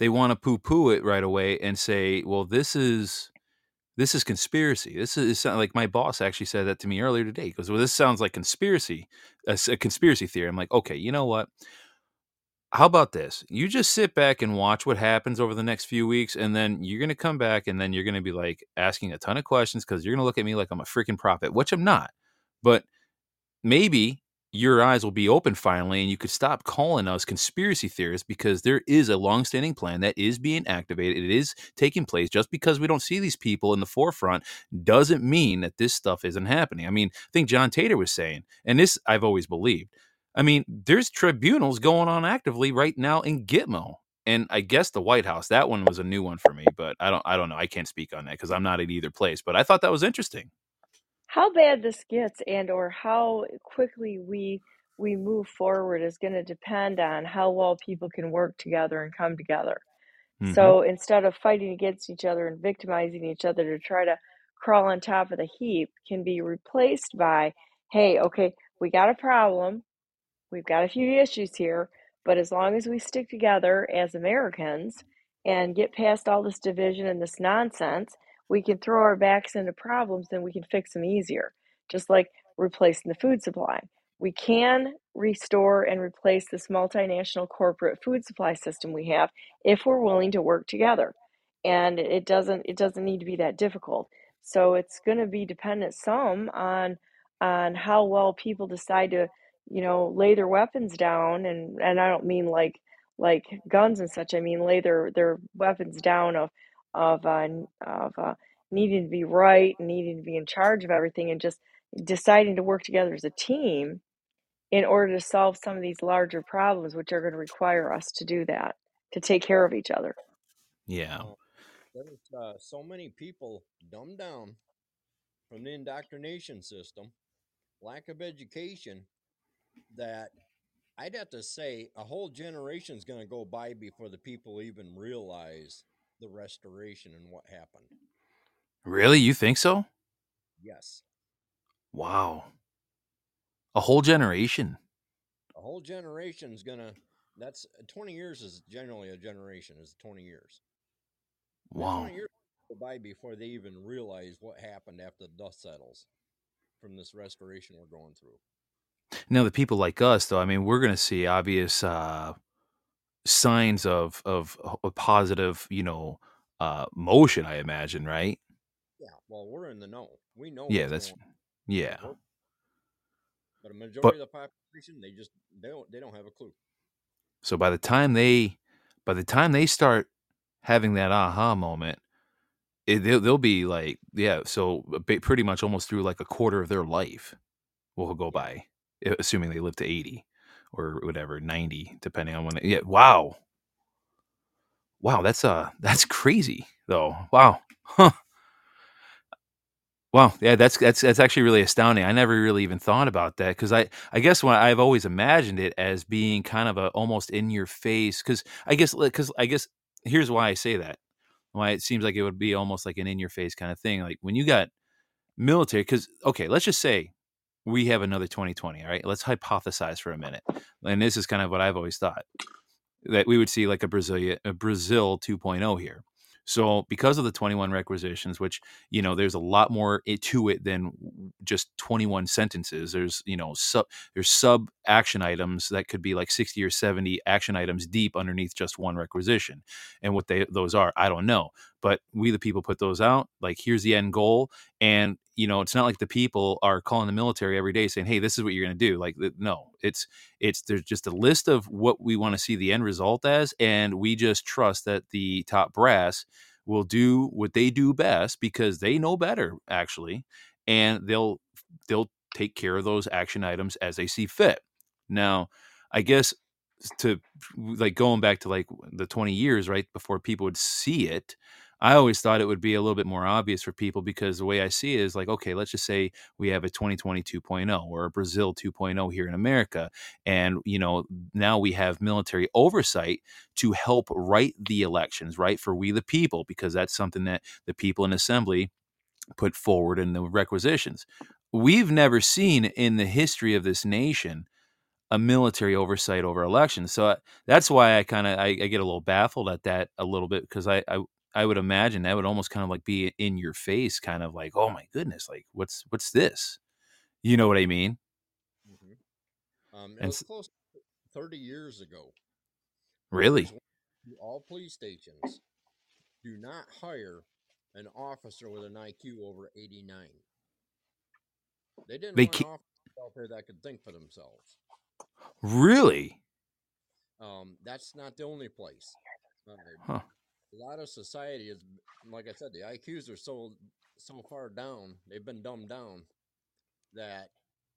they want to poo-poo it right away and say, "Well, this is this is conspiracy. This is like my boss actually said that to me earlier today. He goes, "Well, this sounds like conspiracy, a, a conspiracy theory." I'm like, "Okay, you know what? How about this? You just sit back and watch what happens over the next few weeks, and then you're gonna come back, and then you're gonna be like asking a ton of questions because you're gonna look at me like I'm a freaking prophet, which I'm not. But maybe your eyes will be open finally and you could stop calling us conspiracy theorists because there is a long-standing plan that is being activated it is taking place just because we don't see these people in the forefront doesn't mean that this stuff isn't happening i mean i think john tater was saying and this i've always believed i mean there's tribunals going on actively right now in gitmo and i guess the white house that one was a new one for me but i don't i don't know i can't speak on that because i'm not at either place but i thought that was interesting how bad this gets and or how quickly we we move forward is going to depend on how well people can work together and come together. Mhm. So instead of fighting against each other and victimizing each other to try to crawl on top of the heap, can be replaced by, hey, okay, we got a problem. We've got a few issues here, but as long as we stick together as Americans and get past all this division and this nonsense, we can throw our backs into problems and we can fix them easier. Just like replacing the food supply. We can restore and replace this multinational corporate food supply system we have if we're willing to work together. And it doesn't it doesn't need to be that difficult. So it's going to be dependent some on on how well people decide to, you know, lay their weapons down and and I don't mean like like guns and such. I mean lay their their weapons down of of uh, of uh, needing to be right and needing to be in charge of everything and just deciding to work together as a team in order to solve some of these larger problems which are going to require us to do that to take care of each other yeah there's uh, so many people dumbed down from the indoctrination system, lack of education, that I'd have to say a whole generation's going to go by before the people even realize the restoration and what happened. really you think so Yes, wow a whole generation a whole generation's going to. That's uh, 20 years is generally a generation is 20 years. Wow 20 years go by before they even realize what happened after the dust settles from this restoration we're going through. Now, the people like us, though, I mean, we're going to see obvious uh, signs of of a positive, you know, uh, motion. I imagine, right? Yeah, well, we're in the know. We know Yeah, that's yeah. But a majority But of the population, they just they don't they don't have a clue. so by the time they by the time they start having that aha moment, it, they'll, they'll be like, yeah. So pretty much almost through like a quarter of their life will go by, assuming they live to eighty or whatever, ninety, depending on when. They, yeah. Wow. Wow. That's uh [LAUGHS] that's crazy though. Wow. Huh. Wow, yeah, that's that's that's actually really astounding. I never really even thought about that because I I guess when I've always imagined it as being kind of a almost in your face because I guess because I guess here's why I say that why it seems like it would be almost like an in your face kind of thing like when you got military because okay let's just say we have another 2020 all right let's hypothesize for a minute and this is kind of what I've always thought that we would see like a Brazil a Brazil 2.0 here so because of the 21 requisitions, which, you know, there's a lot more to it than just 21 sentences. There's, you know, sub there's sub action items that could be like 60 or 70 action items deep underneath just one requisition. And what they those are, I don't know. But we the people put those out. Like here's the end goal. And you know, it's not like the people are calling the military every day saying, "Hey, this is what you're going to do." Like, no, it's it's there's just a list of what we want to see the end result as, and we just trust that the top brass will do what they do best because they know better, actually, and they'll they'll take care of those action items as they see fit. Now, I guess to like going back to like the 20 years right before people would see it I always thought it would be a little bit more obvious for people because the way I see it is like, okay, let's just say we have a 2020 2.0 or a Brazil 2.0 here in America. And, you know, now we have military oversight to help write the elections, right? For we the people, because that's something that the people in assembly put forward in the requisitions. We've never seen in the history of this nation a military oversight over elections. So uh, that's why I kind of I, I, get a little baffled at that a little bit because I, I I would imagine that would almost kind of like be in your face, kind of like, oh my goodness, like what's what's this? You know what I mean? Mm-hmm. Um, it and was close thirty years ago. Really? All police stations do not hire an officer with an IQ over eighty nine. They didn't they want an officer out there that could think for themselves. Really? Um, that's not the only place. Uh, huh a lot of society is like I said, the IQs are so so far down, they've been dumbed down that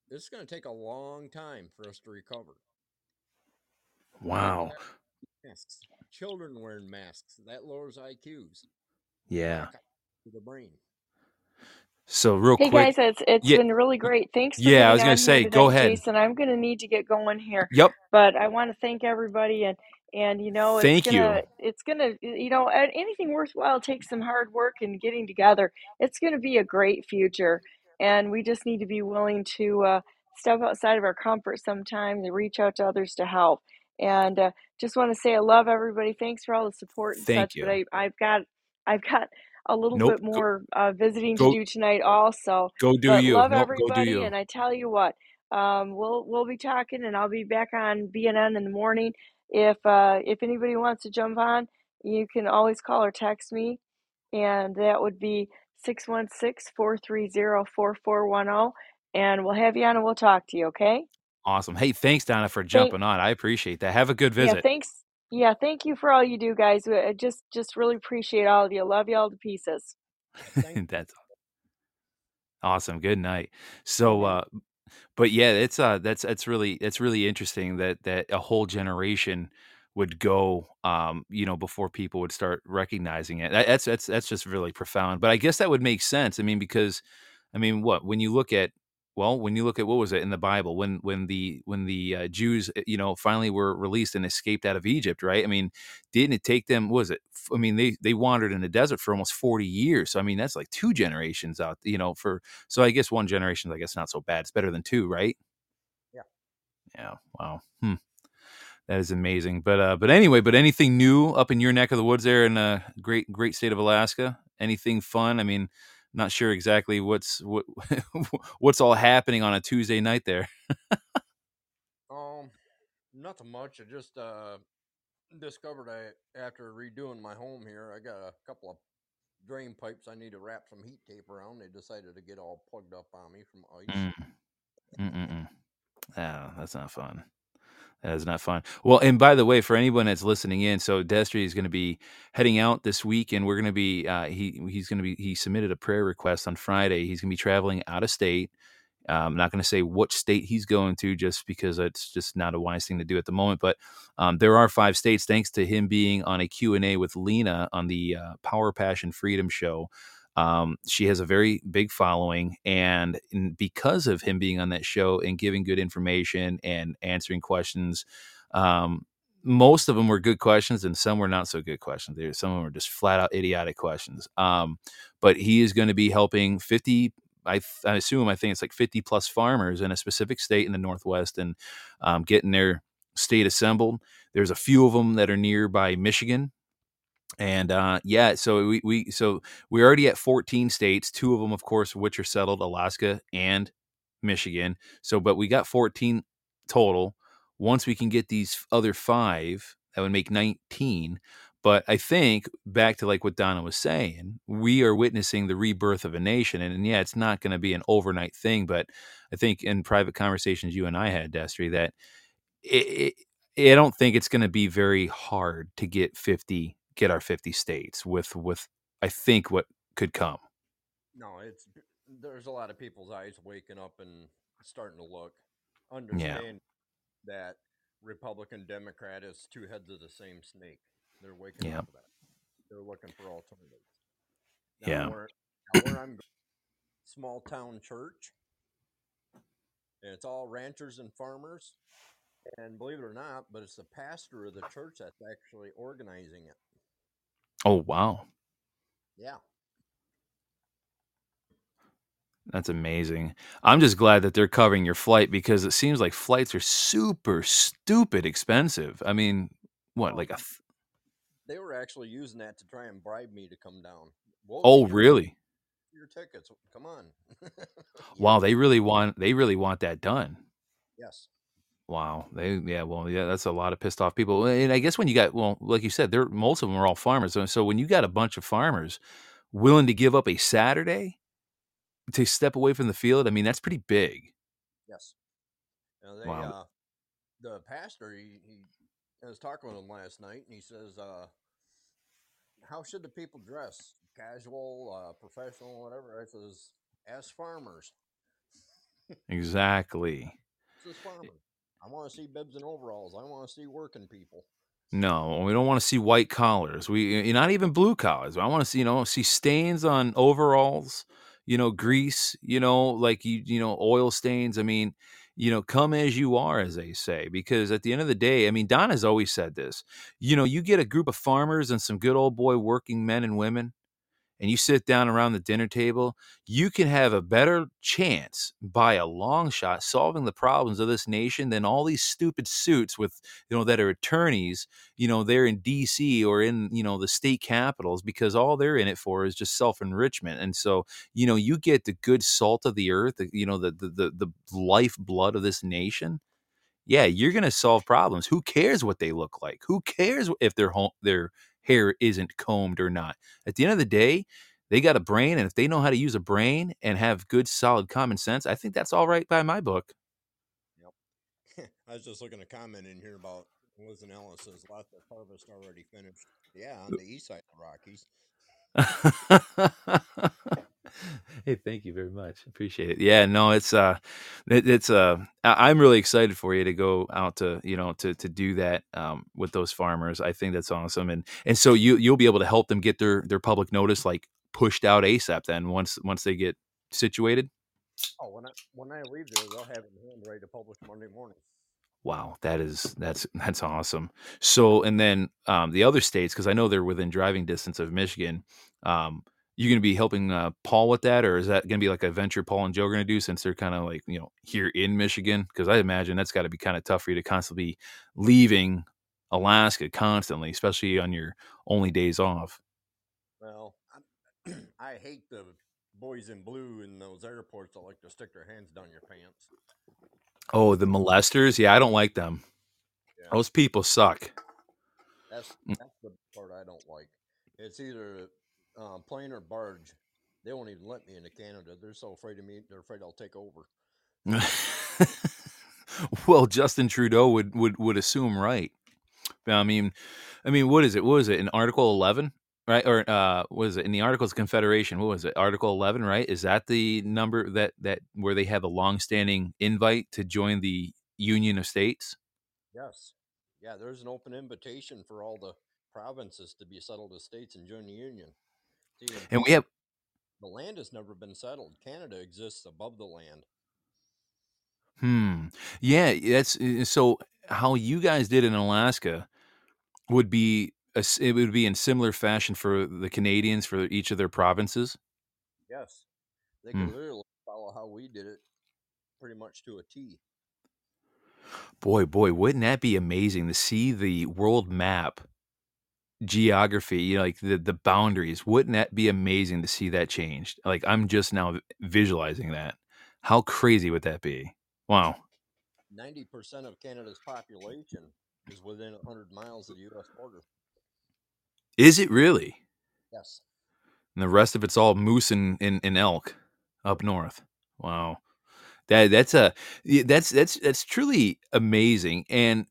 this is going to take a long time for us to recover. Wow. Masks. Children wearing masks that lowers IQs. Yeah. The brain. So real hey quick, guys, it's it's yeah, been really great. Thanks for yeah. I was going gonna say, today, go ahead. Jason. I'm gonna need to get going here. Yep. But I want to thank everybody and and you know it's Thank gonna you. it's gonna you know anything worthwhile takes some hard work and getting together. It's gonna be a great future, and we just need to be willing to uh, step outside of our comfort sometimes and reach out to others to help. And uh, just want to say I love everybody. Thanks for all the support and Thank such. But you. I I've got I've got a little Nope. bit more uh, visiting to do tonight also. go do But you. love Nope. Go do everybody, you. and I tell you what, um, we'll we'll be talking, and I'll be back on BNN in the morning. If uh, if anybody wants to jump on, you can always call or text me, and that would be 616-430-4410 and we'll have you on and we'll talk to you, okay? Awesome. Hey, thanks, Donna, for Thank jumping on. I appreciate that. Have a good yeah, visit. thanks. Yeah, thank you for all you do, guys. I just just really appreciate all of you. Love you all to pieces. [LAUGHS] That's awesome. Good night. So, uh, but yeah, it's uh, that's that's really it's really interesting that that a whole generation would go, um, you know, before people would start recognizing it. That, that's that's that's just really profound. But I guess that would make sense. I mean, because, I mean, what when you look at well, when you look at what was it in the Bible when when the when the uh, Jews uh, you know finally were released and escaped out of Egypt, right? I mean, didn't it take them? was it? I mean, they they wandered in the desert for almost forty years. So I mean, that's like two generations out. You know, for so I guess one generation, I guess not so bad. It's better than two, right? Yeah. Yeah. Wow. Hmm. That is amazing. But uh, but anyway, but anything new up in your neck of the woods there in a great great state of Alaska? Anything fun? I mean not sure exactly what's what [LAUGHS] what's all happening on a Tuesday night there. um, nothing much. I just uh discovered I after redoing my home here, I got a couple of drain pipes I need to wrap some heat tape around. They decided to get all plugged up on me from ice. Mm. Mm-mm-mm. Oh, that's not fun. That is not fun. Well, and by the way, for anyone that's listening in, so Destry is going to be heading out this week, and we're going to be uh, he he's going to be he submitted a prayer request on Friday. He's going to be traveling out of state. I'm not going to say which state he's going to, just because it's just not a wise thing to do at the moment. But um, there are five states, thanks to him being on a Q and A with Lena on the uh, Power Passion Freedom Show. Um, she has a very big following, and because of him being on that show and giving good information and answering questions, um, most of them were good questions, and some were not so good questions. There, some of them were just flat out idiotic questions. Um, but he is going to be helping fifty. I, I, assume I think it's like 50 plus farmers in a specific state in the Northwest and um, getting their state assembled. There's a few of them that are nearby Michigan and uh, yeah, so we, we so we're already at 14 states. Two of them, of course, which are settled, Alaska and Michigan. So, but we got 14 total. Once we can get these other five, that would make 19. But I think back to like what Donna was saying, we are witnessing the rebirth of a nation. And, and yeah, it's not going to be an overnight thing. But I think in private conversations you and I had, Destry, that it, it, I don't think it's going to be very hard to get 50 get our 50 states with with I think what could come. No, it's there's a lot of people's eyes waking up and starting to look, understand yeah. that Republican Democrat is two heads of the same snake. They're waking yeah. up that. They're looking for alternatives. Now yeah. Where, now where I'm small town church, and it's all ranchers and farmers. And believe it or not, but it's the pastor of the church that's actually organizing it. Oh, wow. Yeah. That's amazing. I'm just glad that they're covering your flight because it seems like flights are super stupid expensive. I mean, what, like a. Th- they were actually using that to try and bribe me to come down. We'll oh, really? Your tickets. Come on. [LAUGHS] wow, they really want they really want that done. Yes. Wow. They yeah, well, yeah, that's a lot of pissed off people. And I guess when you got well, like you said, they're most of them are all farmers. So when you got a bunch of farmers willing to give up a Saturday to step away from the field, I mean, that's pretty big. Yes. You know, they, wow. Uh, the pastor, he, he I was talking with him last night, and he says, uh, "How should the people dress? Casual, uh, professional, whatever?" I says, "Ask farmers." exactly. As farmers. I want to see bibs and overalls. I want to see working people. No, we don't want to see white collars. We eh, not even blue collars. I want to see you know see stains on overalls. You know, grease. You know, like you you know oil stains. I mean, you know, come as you are, as they say, because at the end of the day, I mean, Don has always said this. You know, you get a group of farmers and some good old boy working men and women and you sit down around the dinner table, you can have a better chance by a long shot solving the problems of this nation than all these stupid suits with, you know, that are attorneys, you know, they're in DC or in, you know, the state capitals because all they're in it for is just self enrichment. And so, you know, you get the good salt of the earth, you know, the, the, the, the life blood of this nation yeah, you're going to solve problems. Who cares what they look like? Who cares if they're home, their hair isn't combed or not. At the end of the day, they got a brain, and if they know how to use a brain and have good, solid common sense, I think that's all right by my book. Yep. [LAUGHS] I was just looking at a comment in here about Liz and Ellis says lots of harvest already finished. Yeah, on the east side of the Rockies. [LAUGHS] [LAUGHS] [LAUGHS] hey, thank you very much. Appreciate it. Yeah, no, it's uh, it, it's uh, I'm really excited for you to go out to you know to to do that um with those farmers. I think that's awesome, and and so you you'll be able to help them get their their public notice like pushed out ASAP. Then once once they get situated. Oh, when I when I leave there, they'll have it in hand ready to publish Monday morning. Wow, that is that's that's awesome. So, and then um, the other states, because I know they're within driving distance of Michigan. Um, you going to be helping uh, Paul with that, or is that going to be like a venture Paul and Joe are going to do since they're kind of like you know here in Michigan? Because I imagine that's got to be kind of tough for you to constantly be leaving Alaska constantly, especially on your only days off. Well, [CLEARS THROAT] I hate the boys in blue in those airports that like to stick their hands down your pants. Oh, the molesters? Yeah, I don't like them. Yeah. Those people suck. That's mm. that's the part I don't like. It's either uh, plane or barge. They won't even let me into Canada. They're so afraid of me. They're afraid I'll take over. [LAUGHS] well, Justin Trudeau would, would would assume right. I mean, I mean, what is it? What was it in Article Eleven? Right or uh, was it in the Articles of Confederation? What was it? Article Eleven, right? Is that the number that that where they have a long-standing invite to join the Union of States? Yes, yeah. There's an open invitation for all the provinces to be settled as states and join the Union. And we have The land has never been settled. Canada exists above the land. Hmm. Yeah, that's so how you guys did in Alaska would be a it would be in similar fashion for the Canadians for each of their provinces? Yes. They Hmm. could literally follow how we did it pretty much to a T. Boy, boy, wouldn't that be amazing to see the world map geography, you know, like the the boundaries, wouldn't that be amazing to see that changed? Like, I'm just now visualizing that. How crazy would that be? Wow. 90% of Canada's population is within 100 miles of the US border. Is it really? Yes. And the rest of it's all moose and and and elk up north. Wow. That that's a that's that's that's truly amazing, and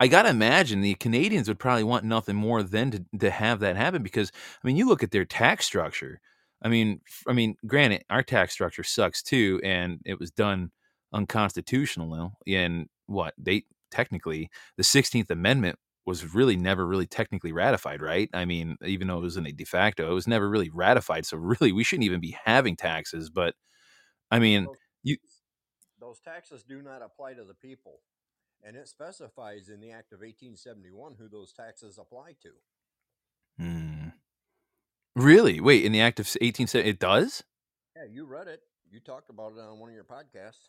I gotta imagine the Canadians would probably want nothing more than to to have that happen because, I mean, you look at their tax structure. I mean, f I mean, granted, our tax structure sucks too, and it was done unconstitutional in what? They technically, the 16th Amendment was really never really technically ratified, right? I mean, even though it was in a de facto, it was never really ratified, so really, we shouldn't even be having taxes, but, I mean, Those you those taxes do not apply to the people, and it specifies in the Act of 1871 who those taxes apply to. Hmm. Really? Wait, in the act of s 1870 it does? Yeah, you read it. You talked about it on one of your podcasts.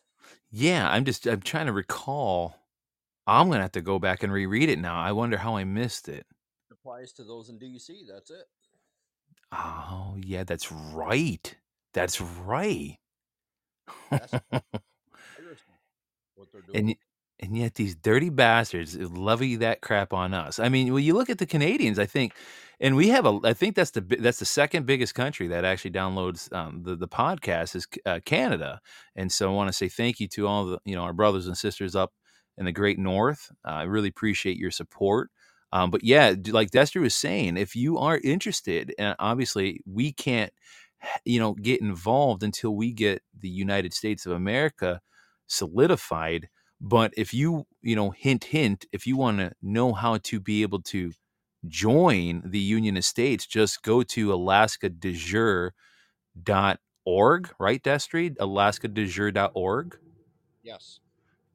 Yeah, I'm just I'm trying to recall. I'm gonna have to go back and reread it now. I wonder how I missed it. Applies to those in DC, that's it. Oh, yeah, that's right. That's right. That's [LAUGHS] what they're And doing. y and yet these dirty bastards levy that crap on us. I mean, when you look at the Canadians, I think and we have a I think that's the that's the 2nd biggest country that actually downloads, um, the the podcast is uh, Canada, and so I wanna say thank you to all the you know, our brothers and sisters up in the great North. Uh, I really appreciate your support. Um, but yeah, like Destry was saying, if you are interested, and obviously we can't, you know, get involved until we get the United States of America solidified, but if you, you know, hint, hint, if you wanna know how to be able to join the Union of States, just go to alaskadejure.org, right, Destry? Alaskadejure.org? Yes.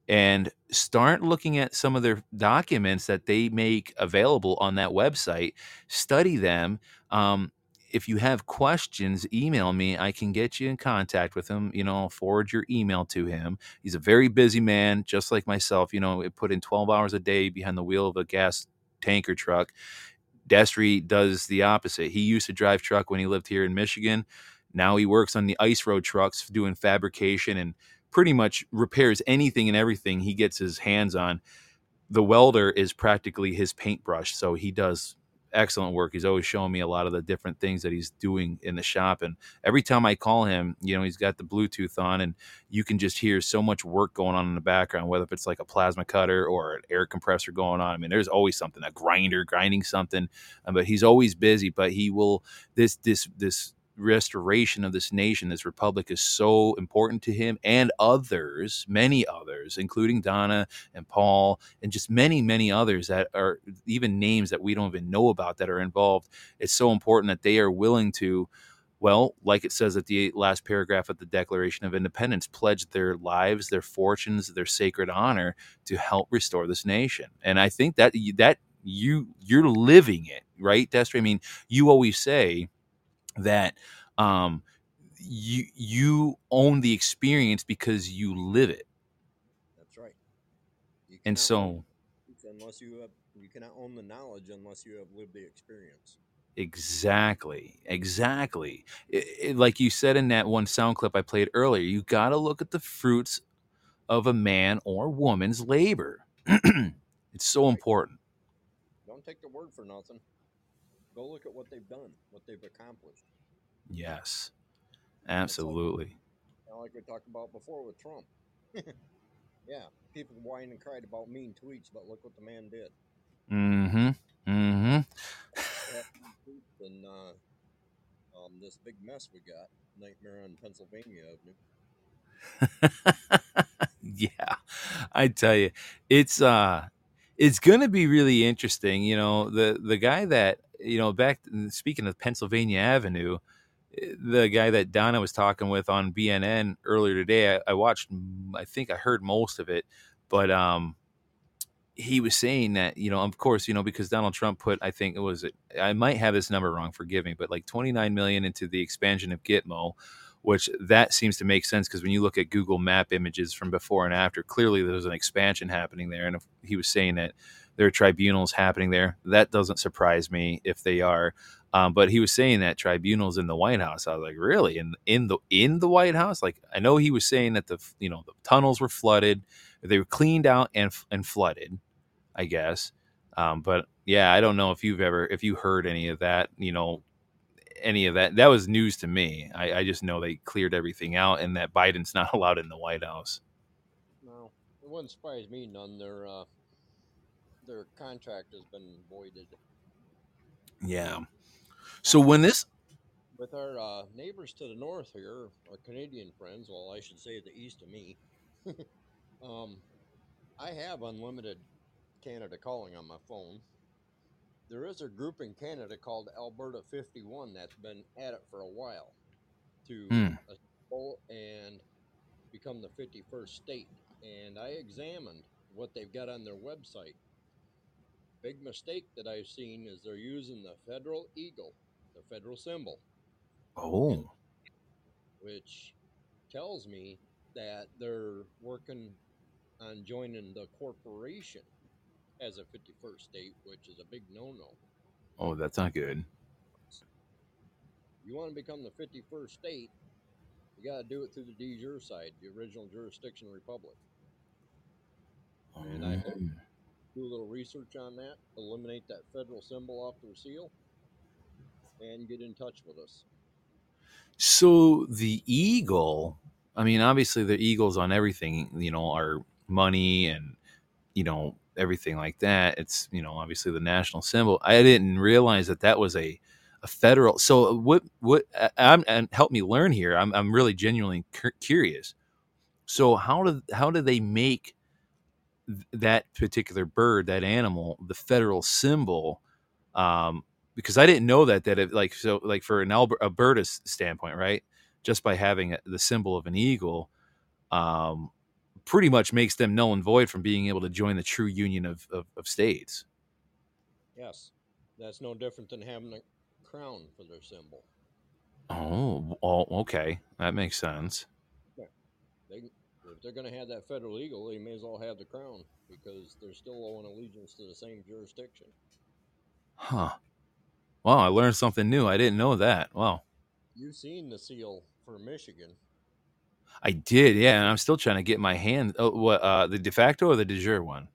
and start looking at some of their documents that they make available on that website. Study them. Um, if you have questions, email me. I can get you in contact with him. You know, I'll forward your email to him. He's a very busy man, just like myself. You know, it put in 12 hours a day behind the wheel of a gas tanker truck. Destry does the opposite. He used to drive truck when he lived here in Michigan. Now he works on the ice road trucks doing fabrication and pretty much repairs anything and everything he gets his hands on. The welder is practically his paintbrush, so he does excellent work. He's always showing me a lot of the different things that he's doing in the shop, and every time I call him, you know, he's got the Bluetooth on, and you can just hear so much work going on in the background, whether it's like a plasma cutter or an air compressor going on. I mean, there's always something, a grinder grinding something, uh, but he's always busy. But he will this this this restoration of this nation, this republic is so important to him and others, many others, including Donna and Paul, and just many, many others that are even names that we don't even know about that are involved. It's so important that they are willing to, well, like it says at the last paragraph of the Declaration of Independence, pledge their lives, their fortunes, their sacred honor to help restore this nation. And I think that that you you're living it, right, Destry? I mean, you always say that um you you own the experience because you live it That's right. And so unless you have you cannot own the knowledge unless you have lived the experience. exactly exactly I- I- like you said in that one sound clip i played earlier you got to look at the fruits of a man or woman's labor [CLEARS THROAT] it's so Right. important Don't take the word for nothing. Go look at what they've done, what they've accomplished. yes it's like absolutely like we talked about before with Trump. [LAUGHS] yeah, people whined and cried about mean tweets, but look what the man did. mm-hmm mm-hmm They had mean tweets And uh, um, this big mess we got, nightmare on Pennsylvania Avenue. [LAUGHS] yeah i tell you it's uh it's gonna be really interesting you know the the guy that you know back speaking of pennsylvania avenue the guy that Donna was talking with on BNN earlier today. I, I watched. I think I heard most of it, but um, he was saying that you know, of course, you know, because Donald Trump put, I think it was, I might have this number wrong, forgive me, but like 29 million into the expansion of Gitmo, which that seems to make sense because when you look at Google Map images from before and after, clearly there's an expansion happening there, and he was saying that there are tribunals happening there, that doesn't surprise me if they are. Um, but he was saying that tribunals in the White House. I was like, really? In in the in the White House? Like, I know he was saying that the you know the tunnels were flooded, they were cleaned out and and flooded, I guess. Um, but yeah, I don't know if you've ever if you heard any of that. You know, any of that. That was news to me. I, I just know they cleared everything out and that Biden's [LAUGHS] not allowed in the White House. No, it wouldn't surprise me none. Their uh, their contract has been voided. Yeah. So when this with our uh, neighbors to the north here, our Canadian friends, well, I should say the east of me, [LAUGHS] um, I have unlimited Canada calling on my phone. There is a group in Canada called Alberta 51 that's been at it for a while to Hmm. and become the 51st state. And I examined what they've got on their website. Big mistake that I've seen is they're using the federal eagle, the federal symbol, Oh. which tells me that they're working on joining the corporation as a 51st state, which is a big no no. Oh, that's not good. You want to become the 51st state, you got to do it through the de jure side, the original jurisdiction republic. And I hope Mm. Do a little research on that, eliminate that federal symbol off their seal, and get in touch with us. So the eagle, I mean, obviously the eagles on everything, you know, our money and you know everything like that. It's you know obviously the national symbol. I didn't realize that that was a a federal. So what what I'm and help me learn here. I'm I'm really genuinely cur- curious. So how do how do they make th- that particular bird, that animal, the federal symbol? Um, because I didn't know that that it, like so like for an Alber- Alberta standpoint, right? Just by having a- the symbol of an eagle, um, pretty much makes them null and void from being able to join the true union of, of, of states. Yes, that's no different than having a crown for their symbol. Oh, oh, okay, that makes sense. Yeah. They, if they're going to have that federal eagle, they may as well have the crown because they're still owing allegiance to the same jurisdiction. Huh. Wow, I learned something new. I didn't know that. Wow. You've seen the seal for Michigan. I did, yeah, and I'm still trying to get my hand. Oh, what? Uh, the de facto or the de jure one?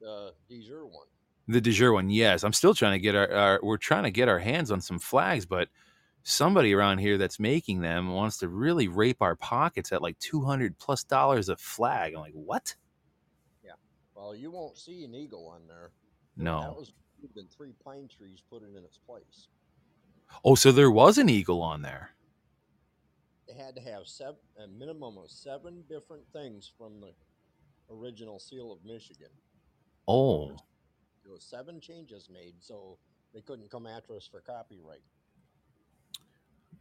The de jure one. The de jure one, yes. I'm still trying to get our, our. We're trying to get our hands on some flags, but somebody around here that's making them wants to really rape our pockets at like 200 plus dollars a flag. I'm like, what? Yeah. Well, you won't see an eagle on there. No. That was than three pine trees put it in its place. Oh, so there was an eagle on there. They had to have seven, a minimum of seven different things from the original seal of Michigan. Oh, There was seven changes made, so they couldn't come after us for copyright.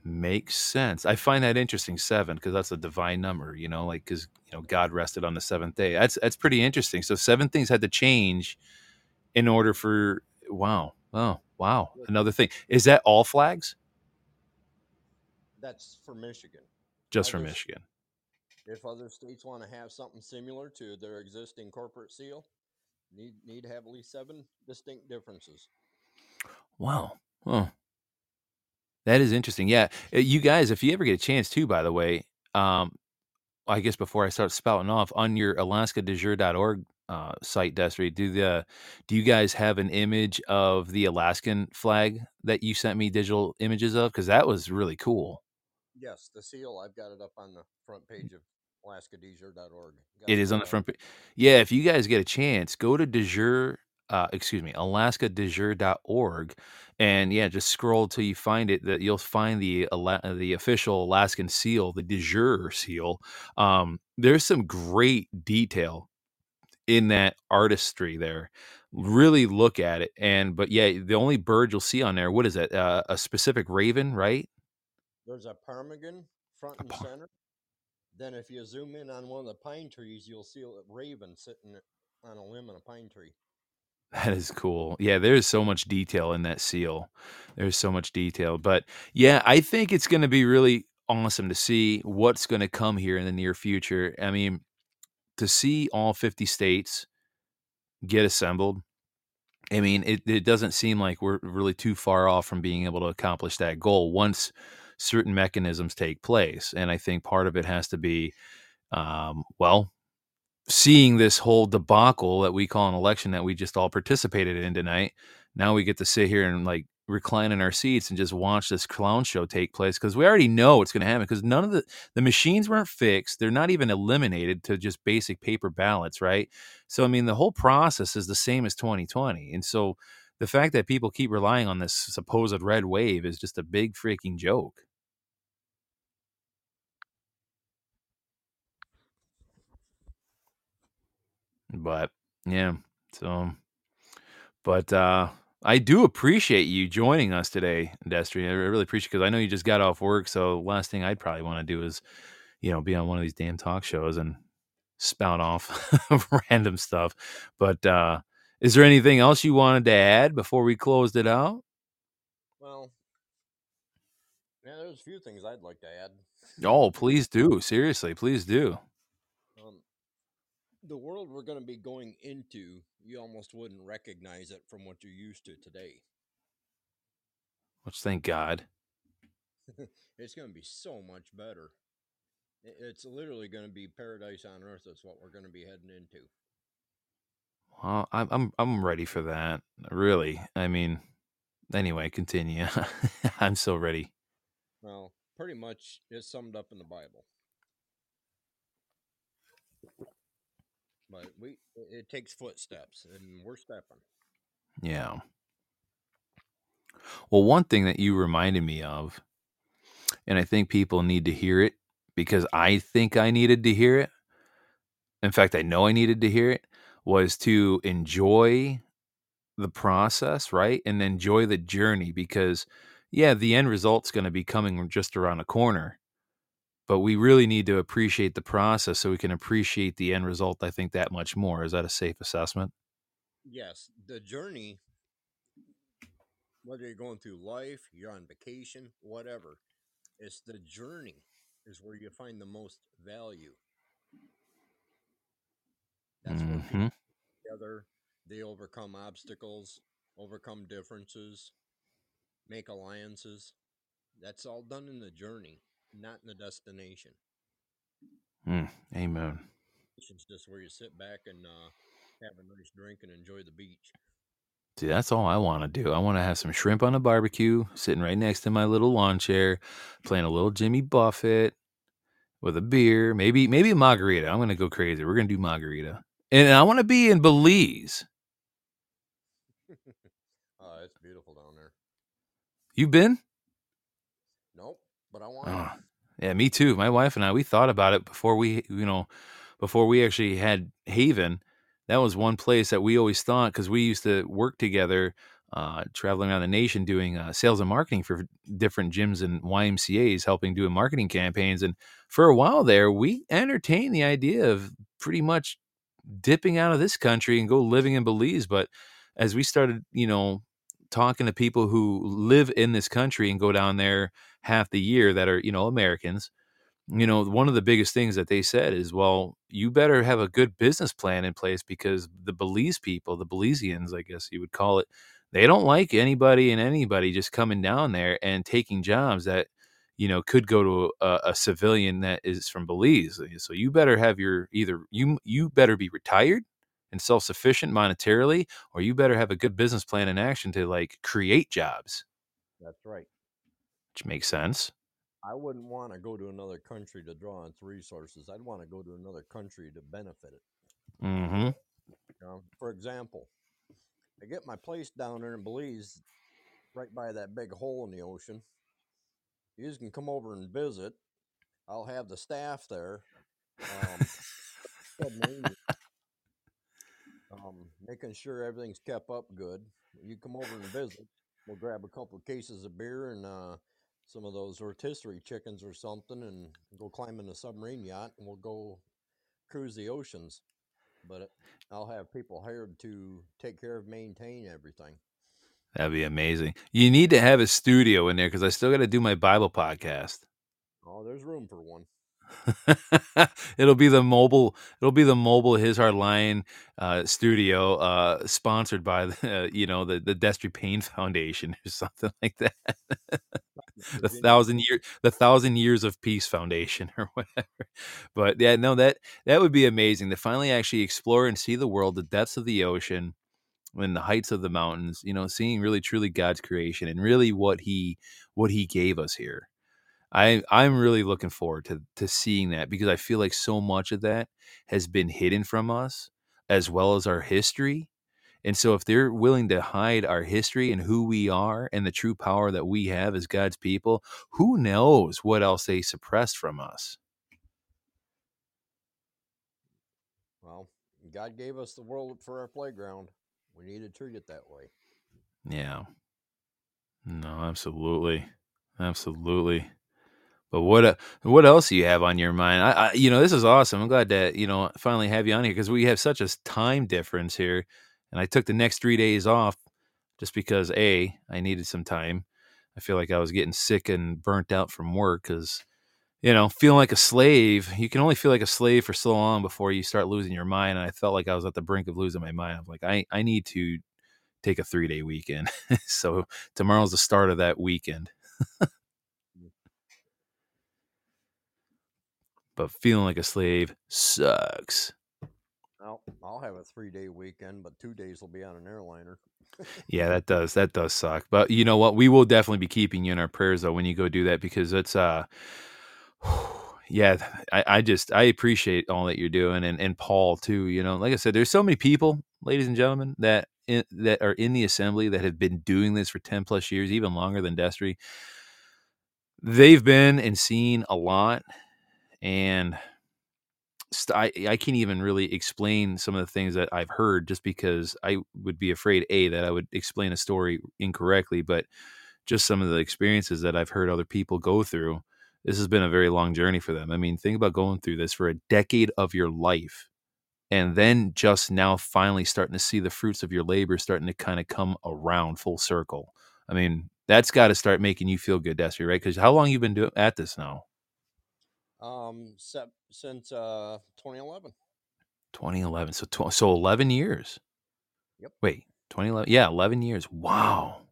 Makes sense. I find that interesting, seven, because that's a divine number. You know, like because you know God rested on the seventh day. That's that's pretty interesting. So seven things had to change in order for wow, oh wow. Another thing is that all flags, That's for Michigan. just for Michigan. If other states want to have something similar to their existing corporate seal, need need to have at least seven distinct differences. Wow. Oh. That is interesting. Yeah. Uh, You guys, if you ever get a chance too, by the way, um, I guess before I start spouting off on your alaskadejure.org uh, site, Destry, do the do you guys have an image of the Alaskan flag that you sent me digital images of? Because that was really cool. Yes, the seal. I've got it up on the front page of alaskadejure.org. Got It is on the front page. Yeah, if you guys get a chance, go to Dejure, uh, excuse me, alaskadejure.org. And yeah, just scroll till you find it. That you'll find the the official Alaskan seal, the Dejure seal. Um, there's some great detail in that artistry there. Really look at it. And but yeah, the only bird you'll see on there, what is it? Uh, a specific raven, right? There's a ptarmigan front and center. Then, if you zoom in on one of the pine trees, you'll see a raven sitting on a limb in a pine tree. That is cool. Yeah, there's so much detail in that seal. There's so much detail. But yeah, I think it's going to be really awesome to see what's going to come here in the near future. I mean, to see all 50 states get assembled, I mean, it, it doesn't seem like we're really too far off from being able to accomplish that goal once certain mechanisms take place. And I think part of it has to be, um, well, seeing this whole debacle that we call an election that we just all participated in tonight. Now we get to sit here and like recline in our seats and just watch this clown show take place because we already know what's going to happen because none of the the machines weren't fixed they're not even eliminated to just basic paper ballots right so i mean the whole process is the same as 2020 and so the fact that people keep relying on this supposed red wave is just a big freaking joke but yeah so but uh I do appreciate you joining us today, Destry. I really appreciate because I know you just got off work. So last thing I'd probably want to do is, you know, be on one of these damn talk shows and spout off [LAUGHS] random stuff. But uh is there anything else you wanted to add before we closed it out? Well, yeah, there's a few things I'd like to add. Oh, please do. Seriously, please do. The world we're going to be going into, you almost wouldn't recognize it from what you're used to today. Which thank God. [LAUGHS] it's going to be so much better. It's literally going to be paradise on earth. That's what we're going to be heading into. Well, I'm I'm I'm ready for that. Really. I mean, anyway, continue. [LAUGHS] I'm so ready. Well, pretty much it's summed up in the Bible. But we it takes footsteps and we're stepping. Yeah. Well, one thing that you reminded me of, and I think people need to hear it because I think I needed to hear it. In fact, I know I needed to hear it was to enjoy the process, right? And enjoy the journey because, yeah, the end result's going to be coming just around the corner. But we really need to appreciate the process so we can appreciate the end result, I think, that much more. Is that a safe assessment? Yes. The journey, whether you're going through life, you're on vacation, whatever, it's the journey is where you find the most value. That's where Mm-hmm. people together, they overcome obstacles, overcome differences, make alliances. That's all done in the journey, not in the destination. Mm, amen. It's just where you sit back and uh, have a nice drink and enjoy the beach. See, that's all I want to do. I want to have some shrimp on a barbecue, sitting right next to my little lawn chair, playing a little Jimmy Buffett with a beer, maybe maybe a margarita. I'm gonna go crazy. We're gonna do margarita, and I want to be in Belize. Uh, [LAUGHS] it's beautiful down there. You been? Nope, but I want. Oh, yeah, me too. My wife and I we thought about it before we, you know, before we actually had Haven. That was one place that we always thought because we used to work together, uh, traveling around the nation doing uh, sales and marketing for different gyms and YMCA's, helping doing marketing campaigns. And for a while there, we entertained the idea of pretty much dipping out of this country and go living in Belize. But as we started, you know, talking to people who live in this country and go down there half the year that are, you know, Americans, you know, one of the biggest things that they said is, well, you better have a good business plan in place because the Belize people, the Belizeans, I guess you would call it, they don't like anybody and anybody just coming down there and taking jobs that, you know, could go to a, a civilian that is from Belize. So you better have your either you you better be retired and self-sufficient monetarily or you better have a good business plan in action to like create jobs That's right. which makes sense I wouldn't want to go to another country to draw on its resources. I'd want to go to another country to benefit it. mm-hmm know, for example, I get my place down there in Belize, right by that big hole in the ocean. You can come over and visit. I'll have the staff there, um, [LAUGHS] um, making sure everything's kept up good. You come over and visit. We'll grab a couple of cases of beer and uh, some of those rotisserie chickens or something and go climb in a submarine yacht and we'll go cruise the oceans. But I'll have people hired to take care of, maintain everything. That'd be amazing. You need to have a studio in there because I still got to do my Bible podcast. Oh, there's room for one. [LAUGHS] it'll be the mobile. It'll be the mobile His Hard Line uh, studio, uh, sponsored by the, uh, [LAUGHS] you know the the Destry Payne [LAUGHS] Foundation or something like that. the thousand year, the thousand years of peace foundation or whatever. But yeah, no that that would be amazing to finally actually explore and see the world, the depths of the ocean, and the heights of the mountains. You know, seeing really truly God's creation and really what he what he gave us here. I I'm really looking forward to to seeing that because I feel like so much of that has been hidden from us as well as our history. And so if they're willing to hide our history and who we are and the true power that we have as God's people, who knows what else they suppressed from us. Well, God gave us the world for our playground. We need to treat it that way. Yeah. No, absolutely. Absolutely. But what uh, what else do you have on your mind? I, I, you know this is awesome. I'm glad that you know finally have you on here because we have such a time difference here, and I took the next three days off just because a I needed some time. I feel like I was getting sick and burnt out from work because you know feeling like a slave. You can only feel like a slave for so long before you start losing your mind. And I felt like I was at the brink of losing my mind. I'm like I I need to take a three day weekend. [LAUGHS] so tomorrow's the start of that weekend. [LAUGHS] but feeling like a slave sucks. Well, I'll have a three day weekend, but two days will be on an airliner. [LAUGHS] yeah, that does that does suck. But you know what? We will definitely be keeping you in our prayers though when you go do that because it's uh [SIGHS] yeah, I, I just I appreciate all that you're doing and, and Paul too. You know, like I said, there's so many people, ladies and gentlemen, that in, that are in the assembly that have been doing this for 10 plus years, even longer than Destry. They've been and seen a lot and st- I, I can't even really explain some of the things that I've heard just because I would be afraid a that I would explain a story incorrectly, but just some of the experiences that I've heard other people go through. This has been a very long journey for them. I mean, think about going through this for a decade of your life and then just now finally starting to see the fruits of your labor starting to kind of come around full circle. I mean, that's got to start making you feel good, Destry, right? Because how long you been doing at this now? Um, since uh 2011. 2011. So tw- so 11 years. Yep. Wait, 2011. Yeah, 11 years. Wow.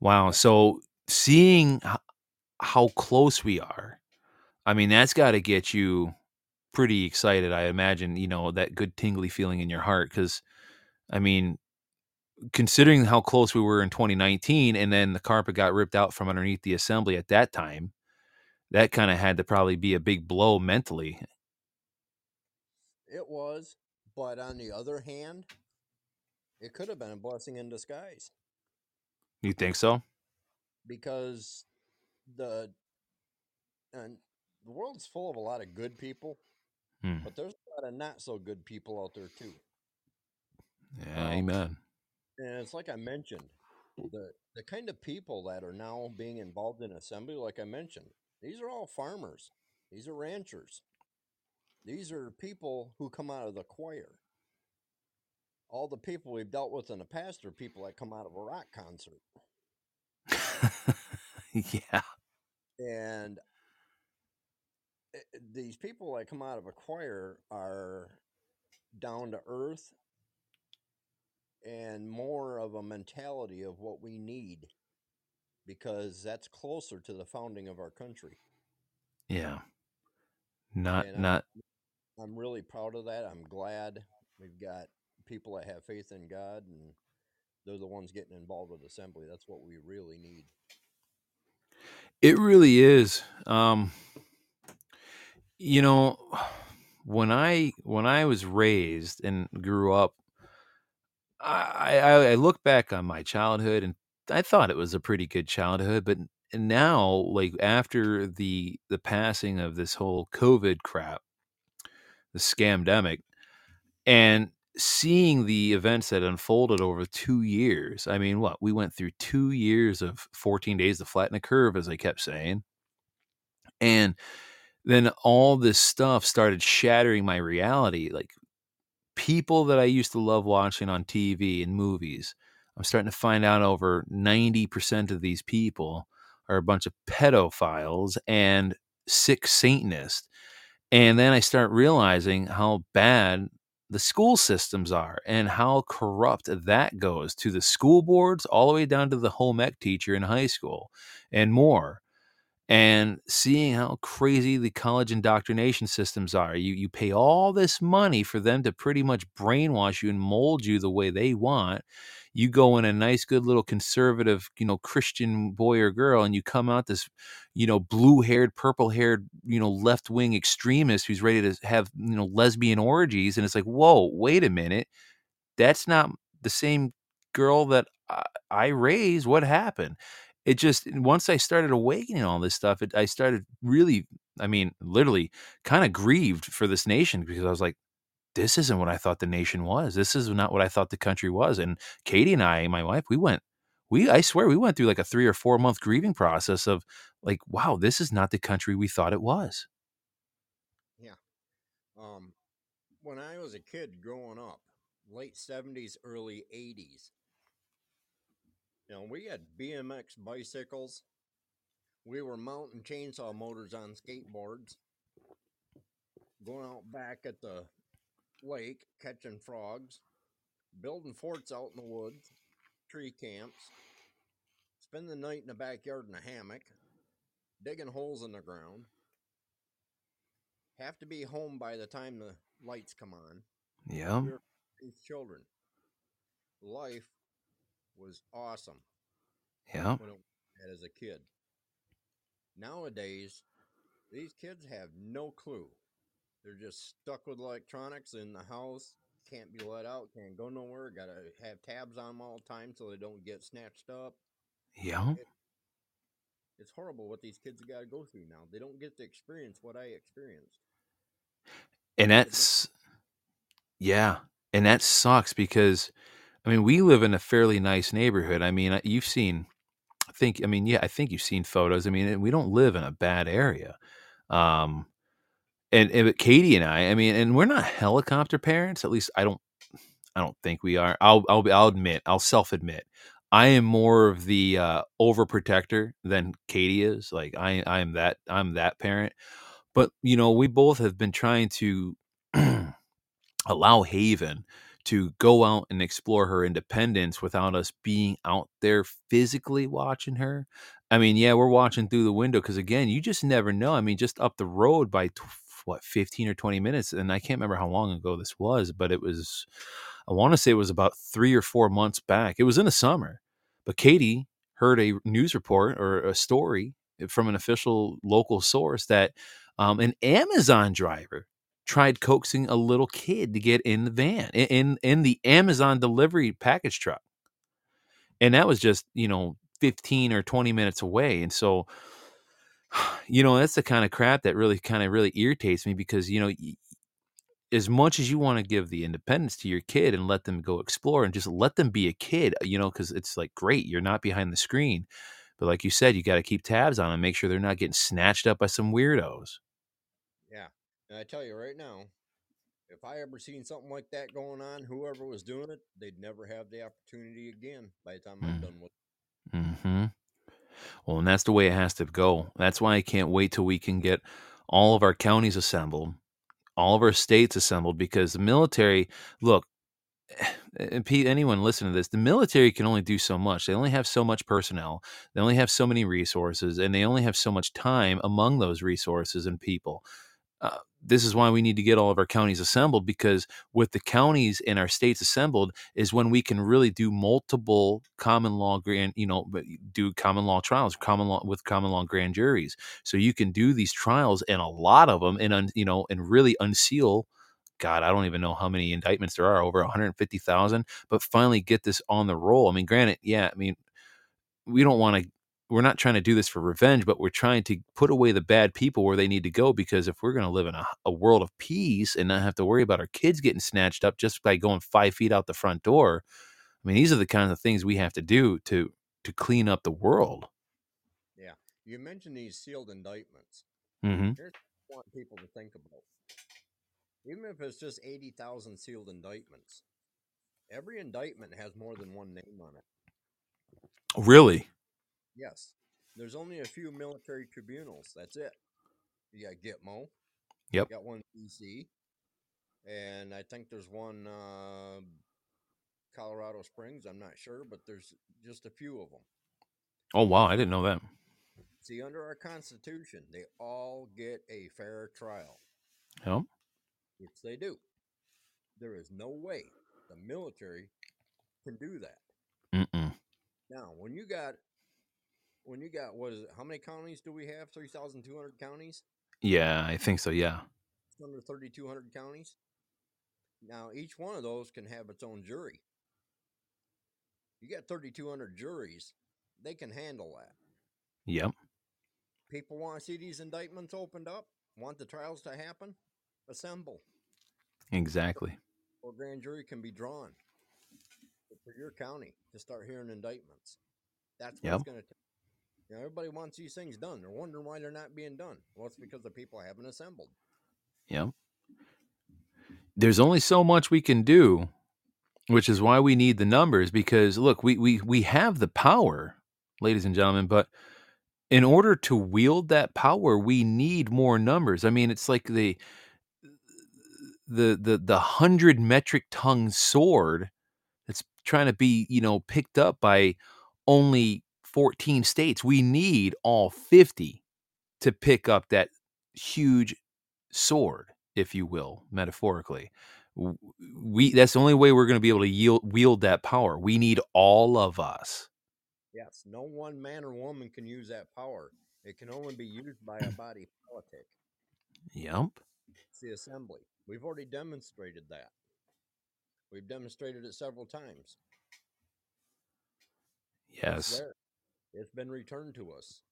Wow. So seeing h- how close we are, I mean, that's got to get you pretty excited. I imagine, you know, that good tingly feeling in your heart. Cause I mean, considering how close we were in 2019 and then the carpet got ripped out from underneath the assembly at that time that kind of had to probably be a big blow mentally. It was, but on the other hand, it could have been a blessing in disguise. You think so? Because the and the world's full of a lot of good people, hmm. but there's a lot of not so good people out there too. Yeah, um, amen. And it's like I mentioned, the the kind of people that are now being involved in assembly, like I mentioned, these are all farmers. These are ranchers. These are people who come out of the choir. All the people we've dealt with in the past are people that come out of a rock concert. [LAUGHS] yeah. And eh, eh, these people that come out of a choir are down to earth and more of a mentality of what we need because that's closer to the founding of our country. Yeah. Not and not I'm, I'm really proud of that. I'm glad we've got people that have faith in God and they're the ones getting involved with assembly. That's what we really need. It really is. Um you know, when I when I was raised and grew up I, I, I look back on my childhood and I thought it was a pretty good childhood, but now, like after the the passing of this whole COVID crap, the scamdemic, and seeing the events that unfolded over two years. I mean, what we went through two years of 14 days to flatten the curve, as I kept saying. And then all this stuff started shattering my reality. Like people that I used to love watching on TV and movies, I'm starting to find out over 90% of these people are a bunch of pedophiles and sick Satanists. And then I start realizing how bad the school systems are and how corrupt that goes to the school boards all the way down to the home ec teacher in high school and more and seeing how crazy the college indoctrination systems are. You you pay all this money for them to pretty much brainwash you and mold you the way they want. You go in a nice, good little conservative, you know, Christian boy or girl, and you come out this, you know, blue-haired, purple-haired, you know, left-wing extremist who's ready to have, you know, lesbian orgies, and it's like, whoa, wait a minute, that's not the same girl that I, I raised. What happened? it just once I started awakening all this stuff, it, I started really, I mean, literally kind of grieved for this nation because I was like, this isn't what I thought the nation was. This is not what I thought the country was. And Katie and I, my wife, we went, we, I swear, we went through like a three or four month grieving process of like, wow, this is not the country we thought it was. Yeah. Um, when I was a kid growing up, late 70s, early 80s, you know, we had BMX bicycles. We were mounting chainsaw motors on skateboards. Going out back at the lake, catching frogs. Building forts out in the woods. Tree camps. Spend the night in the backyard in a hammock. Digging holes in the ground. Have to be home by the time the lights come on. Yeah. These children. Life was awesome. Yeah. When it, as a kid. Nowadays, these kids have no clue. They're just stuck with electronics in the house. Can't be let out. Can't go nowhere. Got to have tabs on them all the time so they don't get snatched up. Yeah. It, it's horrible what these kids got to go through now. They don't get to experience what I experienced. And that's, yeah. And that sucks because I mean, we live in a fairly nice neighborhood. I mean, you've seen, I think, I mean, yeah, I think you've seen photos. I mean, we don't live in a bad area. Um, and, and Katie and I, I mean, and we're not helicopter parents. At least I don't, I don't think we are. I'll, I'll, I'll admit, I'll self admit, I am more of the uh, overprotector than Katie is. Like I, I am that, I'm that parent. But you know, we both have been trying to [CLEARS THROAT] allow Haven to go out and explore her independence without us being out there physically watching her. I mean, yeah, we're watching through the window because again, you just never know. I mean, just up the road by what 15 or 20 minutes, and I can't remember how long ago this was, but it was, I want to say it was about three or four months back. It was in the summer, but Katie heard a news report or a story from an official local source that um, an Amazon driver tried coaxing a little kid to get in the van in in the Amazon delivery package truck. And that was just, you know, 15 or 20 minutes away. And so you know, that's the kind of crap that really kind of really irritates me because, you know, as much as you want to give the independence to your kid and let them go explore and just let them be a kid, you know, because it's like great, you're not behind the screen. But like you said, you got to keep tabs on them, make sure they're not getting snatched up by some weirdos. Yeah. And I tell you right now, if I ever seen something like that going on, whoever was doing it, they'd never have the opportunity again by the time I'm mm. done with it. Mm-hmm. Well, and that's the way it has to go. That's why I can't wait till we can get all of our counties assembled, all of our states assembled, because the military, look, [SIGHS] and Pete, anyone listen to this, the military can only do so much. They only have so much personnel. They only have so many resources, and they only have so much time among those resources and people. Uh, this is why we need to get all of our counties assembled because with the counties and our states assembled is when we can really do multiple common law grand you know do common law trials common law with common law grand juries. So you can do these trials and a lot of them and un, you know and really unseal god i don't even know how many indictments there are over 150,000 but finally get this on the roll. I mean granted yeah i mean we don't want to we're not trying to do this for revenge, but we're trying to put away the bad people where they need to go. Because if we're going to live in a, a world of peace and not have to worry about our kids getting snatched up just by going five feet out the front door, I mean, these are the kinds of things we have to do to to clean up the world. Yeah, you mentioned these sealed indictments. Mm-hmm. Here's what I want people to think about. Even if it's just eighty thousand sealed indictments, every indictment has more than one name on it. Really? Yes. There's only a few military tribunals. That's it. You got Gitmo. Yep. You got one DC. And I think there's one uh, Colorado Springs. I'm not sure, but there's just a few of them. Oh wow, I didn't know that. See, under our Constitution, they all get a fair trial, Yep. which they do. There is no way the military can do that. Mm-mm. Now, when you got, when you got, what is it? How many counties do we have? Three thousand two hundred counties. Yeah, I think so. Yeah. Under thirty two hundred counties. Now, each one of those can have its own jury. You got thirty two hundred juries; they can handle that. Yep. People want to see these indictments opened up. Want the trials to happen? Assemble. Exactly. Or grand jury can be drawn for your county to start hearing indictments. That's what Yep. going to take. You know, everybody wants these things done. They're wondering why they're not being done. Well, it's because the people haven't assembled. Yeah. There's only so much we can do, which is why we need the numbers. Because look, we we we have the power, ladies and gentlemen, but in order to wield that power, we need more numbers. I mean, it's like the the the the hundred metric ton sword that's trying to be you know picked up by only 14 states we need all 50 to pick up that huge sword if you will metaphorically we that's the only way we're going to be able to yield, wield that power we need all of us Yes, no one man or woman can use that power. It can only be used by a body politic. yep It's the assembly. We've already demonstrated that. We've demonstrated it several times. Yes. It's been returned to us.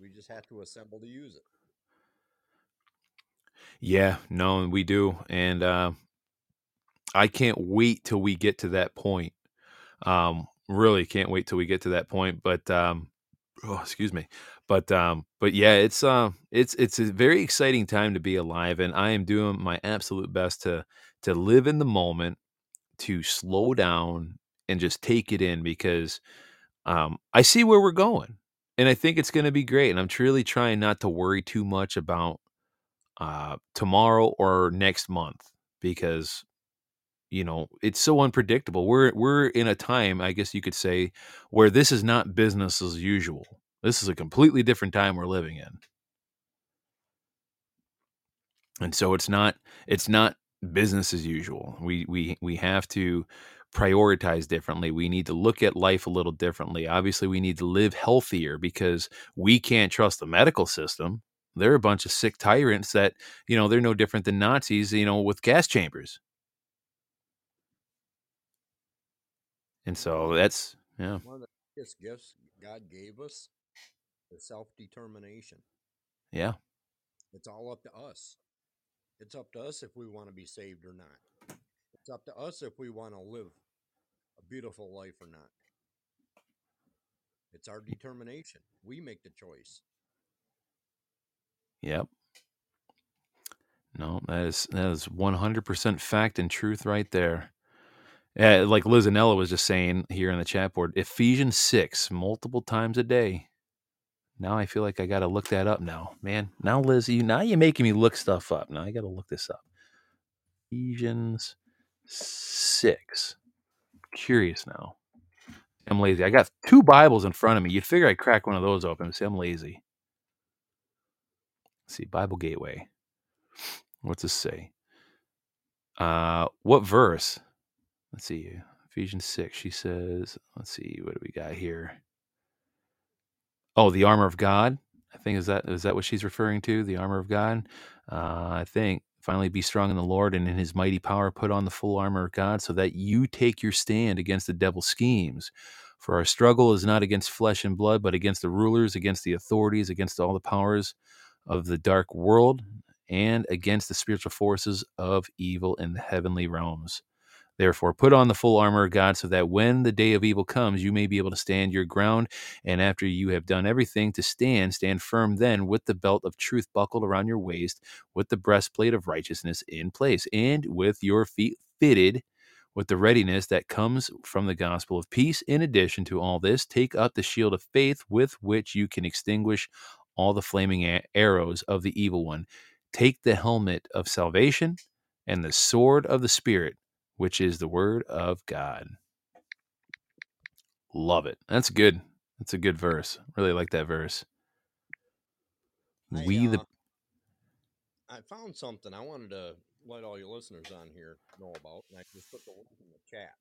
We just have to assemble to use it. yeah no we do and uh i can't wait till we get to that point um really can't wait till we get to that point but um oh excuse me but um but yeah it's um it's it's a very exciting time to be alive and i am doing my absolute best to to live in the moment to slow down and just take it in because um i see where we're going and i think it's going to be great and i'm truly trying not to worry too much about uh tomorrow or next month because you know it's so unpredictable. We're we're in a time i guess you could say where this is not business as usual. This is a completely different time we're living in. And so it's not it's not business as usual. We we we have to prioritize differently we need to look at life a little differently obviously we need to live healthier because we can't trust the medical system they're a bunch of sick tyrants that you know they're no different than nazis you know with gas chambers and so that's yeah One of the biggest gifts God gave us is self determination. yeah It's all up to us. It's up to us if we want to be saved or not. It's up to us if we want to live a beautiful life or not. It's our determination. We make the choice. Yep. No, that is that is one hundred percent fact and truth right there. Yeah, like Liz Anella was just saying here in the chat board, Ephesians six multiple times a day. Now I feel like I got to look that up now, man. Now Liz, you now you're making me look stuff up. Now I got to look this up. Ephesians six. Curious now. I'm lazy. I got two Bibles in front of me. You'd figure I'd crack one of those open. See, I'm lazy. Let's see, Bible Gateway. What's this say? Uh, what verse? Let's see. Ephesians 6. She says, let's see, what do we got here? Oh, the armor of God. I think is that is that what she's referring to? The armor of God. Uh, I think finally be strong in the Lord and in His mighty power. Put on the full armor of God, so that you take your stand against the devil's schemes. For our struggle is not against flesh and blood, but against the rulers, against the authorities, against all the powers of the dark world, and against the spiritual forces of evil in the heavenly realms. Therefore, put on the full armor of God so that when the day of evil comes, you may be able to stand your ground. And after you have done everything to stand, stand firm then with the belt of truth buckled around your waist, with the breastplate of righteousness in place, and with your feet fitted with the readiness that comes from the gospel of peace. In addition to all this, take up the shield of faith with which you can extinguish all the flaming arrows of the evil one. Take the helmet of salvation and the sword of the Spirit which is the word of God. Love it. That's good. That's a good verse. Really like that verse. I, we uh, the I found something I wanted to let all your listeners on here know about, and I just put the link in the chat.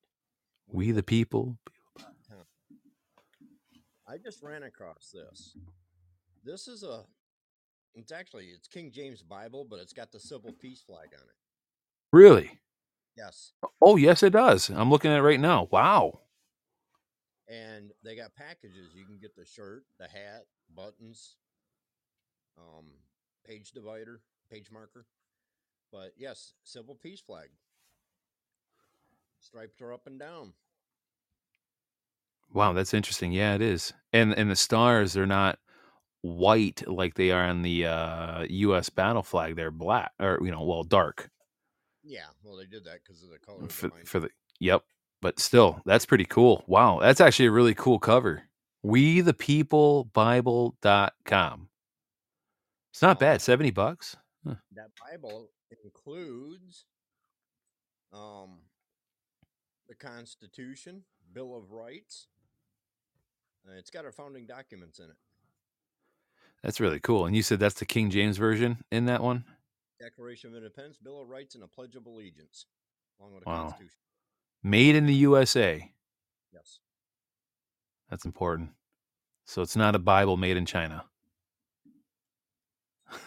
we the people. I just ran across this. This is a. It's actually it's King James Bible, but it's got the civil peace flag on it. Really? Yes, Oh, yes, it does. I'm looking at it right now. Wow. and they got packages. You can get the shirt, the hat, buttons, um, page divider, page marker. But yes, civil peace flag. Stripes are up and down. Wow, that's interesting. Yeah, it is. And and the stars are not white like they are on the uh, U.S. battle flag. They're black, or you know, well, dark Yeah, well, they did that because of the color for for the. Yep, but still, that's pretty cool. Wow, that's actually a really cool cover. We the people Bible.com. It's not bad. Seventy bucks. Huh. that Bible includes um, the Constitution, Bill of Rights. Uh, it's got our founding documents in it. That's really cool. And you said that's the King James version in that one. Declaration of Independence, Bill of Rights, and a Pledge of Allegiance, along with the Wow. Constitution. Made in the USA. Yes. That's important. So it's not a Bible made in China. [LAUGHS]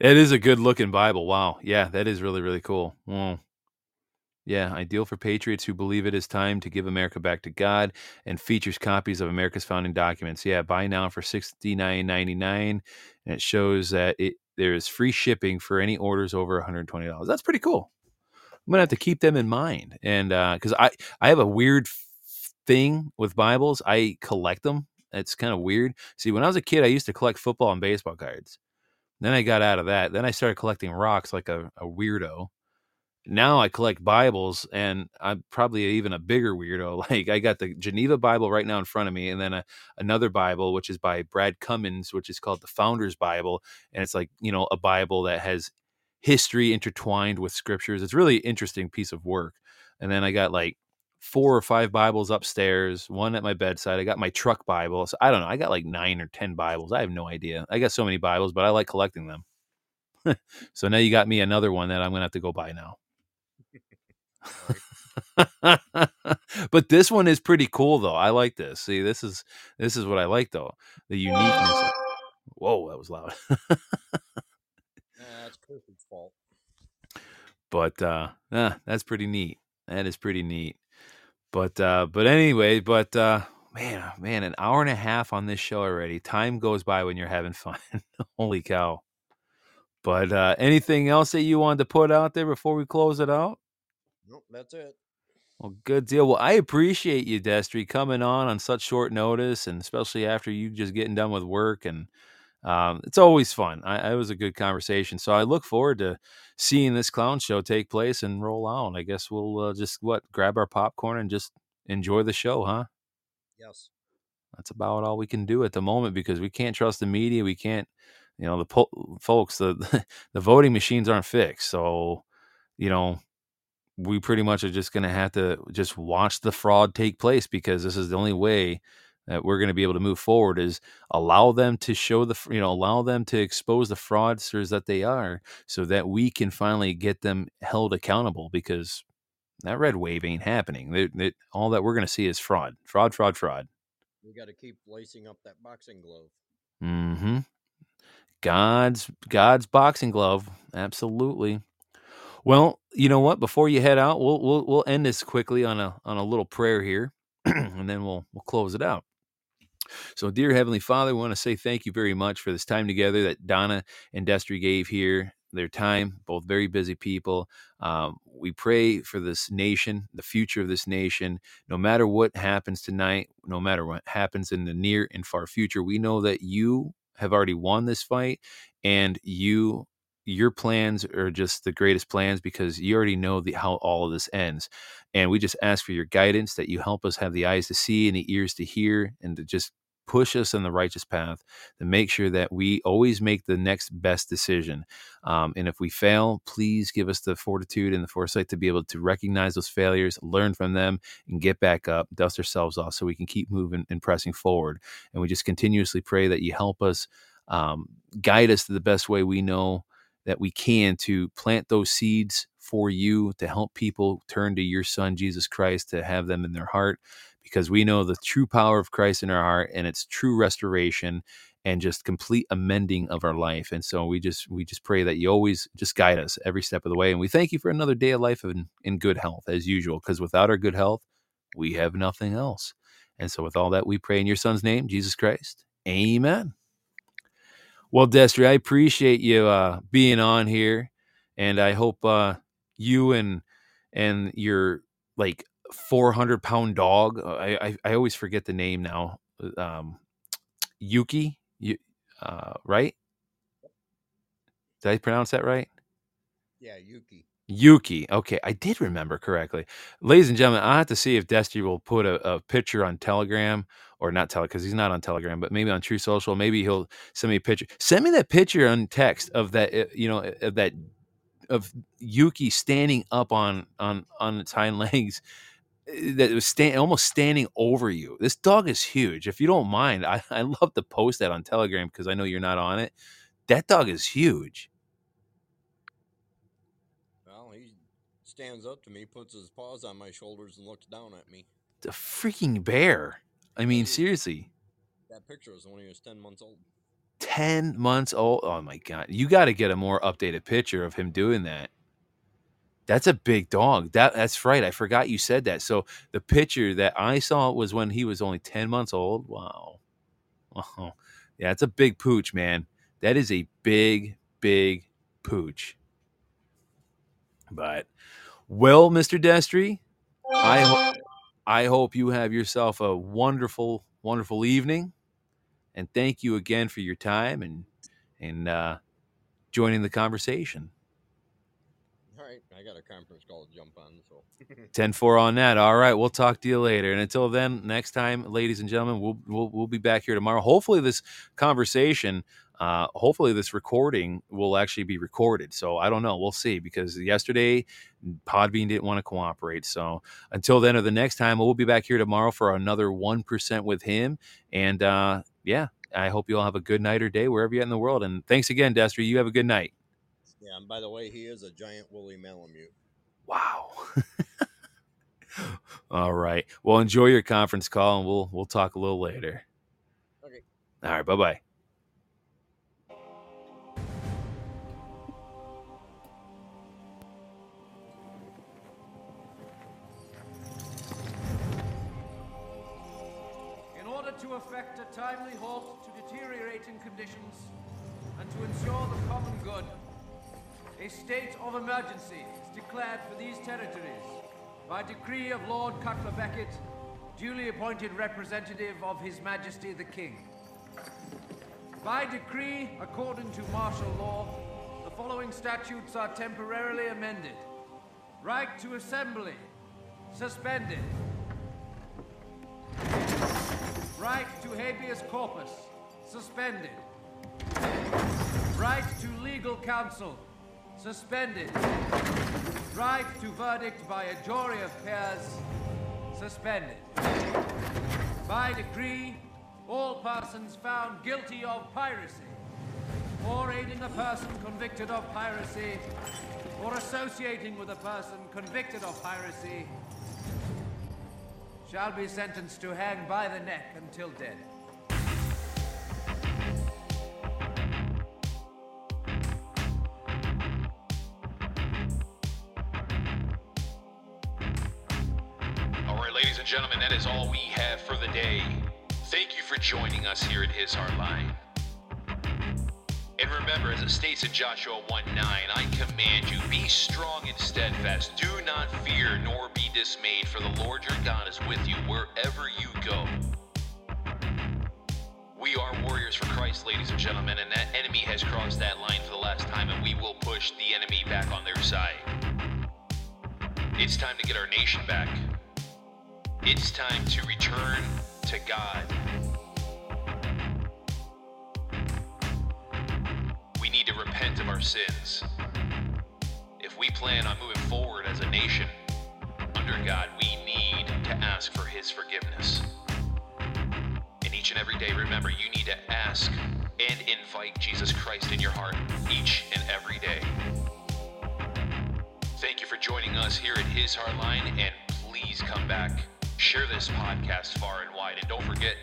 it is a good looking Bible. Wow. Yeah, that is really, really cool. Wow. Yeah, ideal for patriots who believe it is time to give America back to God and features copies of America's founding documents. Yeah, buy now for sixty nine ninety nine, and it shows that it there is free shipping for any orders over one hundred twenty dollars. That's pretty cool. I'm gonna have to keep them in mind, and uh, because I I have a weird thing with Bibles, I collect them. It's kind of weird. See, when I was a kid, I used to collect football and baseball cards. Then I got out of that. Then I started collecting rocks like a, a weirdo. Now I collect Bibles, and I'm probably even a bigger weirdo. [LAUGHS] Like I got the Geneva Bible right now in front of me, and then a, another Bible which is by Brad Cummins, which is called the Founder's Bible, and it's like you know a Bible that has history intertwined with scriptures. It's really interesting piece of work. And then I got like four or five Bibles upstairs, one at my bedside. I got my truck Bible. So I don't know. I got like nine or 10 Bibles. I have no idea. I got so many Bibles, but I like collecting them. [LAUGHS] so now you got me another one that I'm going to have to go buy now. [LAUGHS] but this one is pretty cool though. I like this. See, this is this is what I like though. The uniqueness. Of, whoa, that was loud. [LAUGHS] That's Clifford's fault. but uh yeah, that's pretty neat. That is pretty neat. But uh but anyway, but uh man, man, an hour and a half on this show already. Time goes by when you're having fun. [LAUGHS] Holy cow. But uh anything else that you wanted to put out there before we close it out? Nope, that's it. Well, good deal. Well, I appreciate you, Destry, coming on on such short notice, and especially after you just getting done with work. And um, it's always fun. I, it was a good conversation. So I look forward to seeing this clown show take place and roll out. I guess we'll uh, just what grab our popcorn and just enjoy the show, huh? Yes. That's about all we can do at the moment because we can't trust the media. We can't, you know, the po- folks. The [LAUGHS] the voting machines aren't fixed, so you know we pretty much are just going to have to just watch the fraud take place because this is the only way that we're going to be able to move forward is allow them to show the you know allow them to expose the fraudsters that they are so that we can finally get them held accountable because that red wave ain't happening. They, they, all that we're going to see is fraud fraud fraud fraud. We got to keep lacing up that boxing glove. mm-hmm. God's god's boxing glove. Absolutely Well, you know what? Before you head out, we'll we'll we'll end this quickly on a on a little prayer here, [CLEARS THROAT] and then we'll we'll close it out. So, dear Heavenly Father, we want to say thank you very much for this time together that Donna and Destry gave here, their time, both very busy people. Um, we pray for this nation, the future of this nation. No matter what happens tonight, no matter what happens in the near and far future, we know that you have already won this fight and you your plans are just the greatest plans because you already know the, how all of this ends and we just ask for your guidance that you help us have the eyes to see and the ears to hear and to just push us in the righteous path to make sure that we always make the next best decision. Um, and if we fail, please give us the fortitude and the foresight to be able to recognize those failures, learn from them, and get back up, dust ourselves off so we can keep moving and pressing forward. And we just continuously pray that you help us um, guide us to the best way we know that we can to plant those seeds for you to help people turn to your son Jesus Christ to have them in their heart because we know the true power of Christ in our heart and its true restoration and just complete amending of our life. And so we just we just pray that you always just guide us every step of the way. And we thank you for another day of life in, in good health as usual, because without our good health, we have nothing else. And so with all that, we pray in your son's name, Jesus Christ. Amen. Well, Destry, I appreciate you uh, being on here, and I hope uh, you and and your like 400 pound dog. Uh, I, I, I always forget the name now. Uh, um, Yuki, you, uh, right? Did I pronounce that right? Yeah, Yuki. Yuki. Okay, I did remember correctly. Ladies and gentlemen, I have to see if Destry will put a, a picture on Telegram or not Telegram because he's not on Telegram, but maybe on Truth Social. Maybe he'll send me a picture. Send me that picture on text of that. Uh, you know, of that of Yuki standing up on on on its hind [LAUGHS] legs Eh, that was stand, almost standing over you. This dog is huge. If you don't mind, I, I love to post that on Telegram because I know you're not on it. That dog is huge. Well, he stands up to me, puts his paws on my shoulders, and looks down at me. The freaking bear. I mean, seriously. That picture was when he was 10 months old. 10 months old. Oh my God. You got to get a more updated picture of him doing that. That's a big dog. That that's right. I forgot you said that. So the picture that I saw was when he was only 10 months old. Wow. Oh, yeah, it's a big pooch, man. That is a big, big pooch. But well, Mr. Destry, I ho- I hope you have yourself a wonderful, wonderful evening. And thank you again for your time and and uh, joining the conversation. All right, I got a conference call to jump on. So [LAUGHS] 10 4 on that. All right. We'll talk to you later. And until then, next time, ladies and gentlemen, we'll, we'll, we'll be back here tomorrow. Hopefully, this conversation, uh, hopefully, this recording will actually be recorded. So I don't know. We'll see because yesterday, Podbean didn't want to cooperate. So until then, or the next time, we'll be back here tomorrow for another 1% with him. And uh, yeah, I hope you all have a good night or day wherever you're in the world. And thanks again, Destry. You have a good night. Yeah, and by the way, he is a giant woolly Malamute. Wow. [LAUGHS] All right. Well, enjoy your conference call, and we'll we'll talk a little later. Okay. All right. Bye bye. To effect a timely halt to deteriorating conditions and to ensure the common good, a state of emergency is declared for these territories by decree of Lord Cutler Beckett, duly appointed representative of His Majesty the King. By decree, according to martial law, the following statutes are temporarily amended. Right to assembly, suspended. Right to habeas corpus, suspended. Right to legal counsel, suspended. Right to verdict by a jury of peers, suspended. By decree, all persons found guilty of piracy, or aiding a person convicted of piracy, or associating with a person convicted of piracy, shall be sentenced to hang by the neck until dead. Alright, ladies and gentlemen, that is all we have for the day. Thank you for joining us here at His Hardline. And remember, as it states in Joshua 1 9, I command you, be strong and steadfast. Do not fear nor be dismayed, for the Lord your God is with you wherever you go. We are warriors for Christ, ladies and gentlemen, and that enemy has crossed that line for the last time, and we will push the enemy back on their side. It's time to get our nation back. It's time to return to God. Repent of our sins. If we plan on moving forward as a nation under God, we need to ask for His forgiveness. And each and every day, remember, you need to ask and invite Jesus Christ in your heart each and every day. Thank you for joining us here at His Hard Line, and please come back. Share this podcast far and wide, and don't forget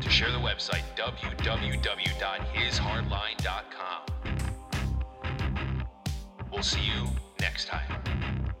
to share the website www.hishardline.com. We'll see you next time.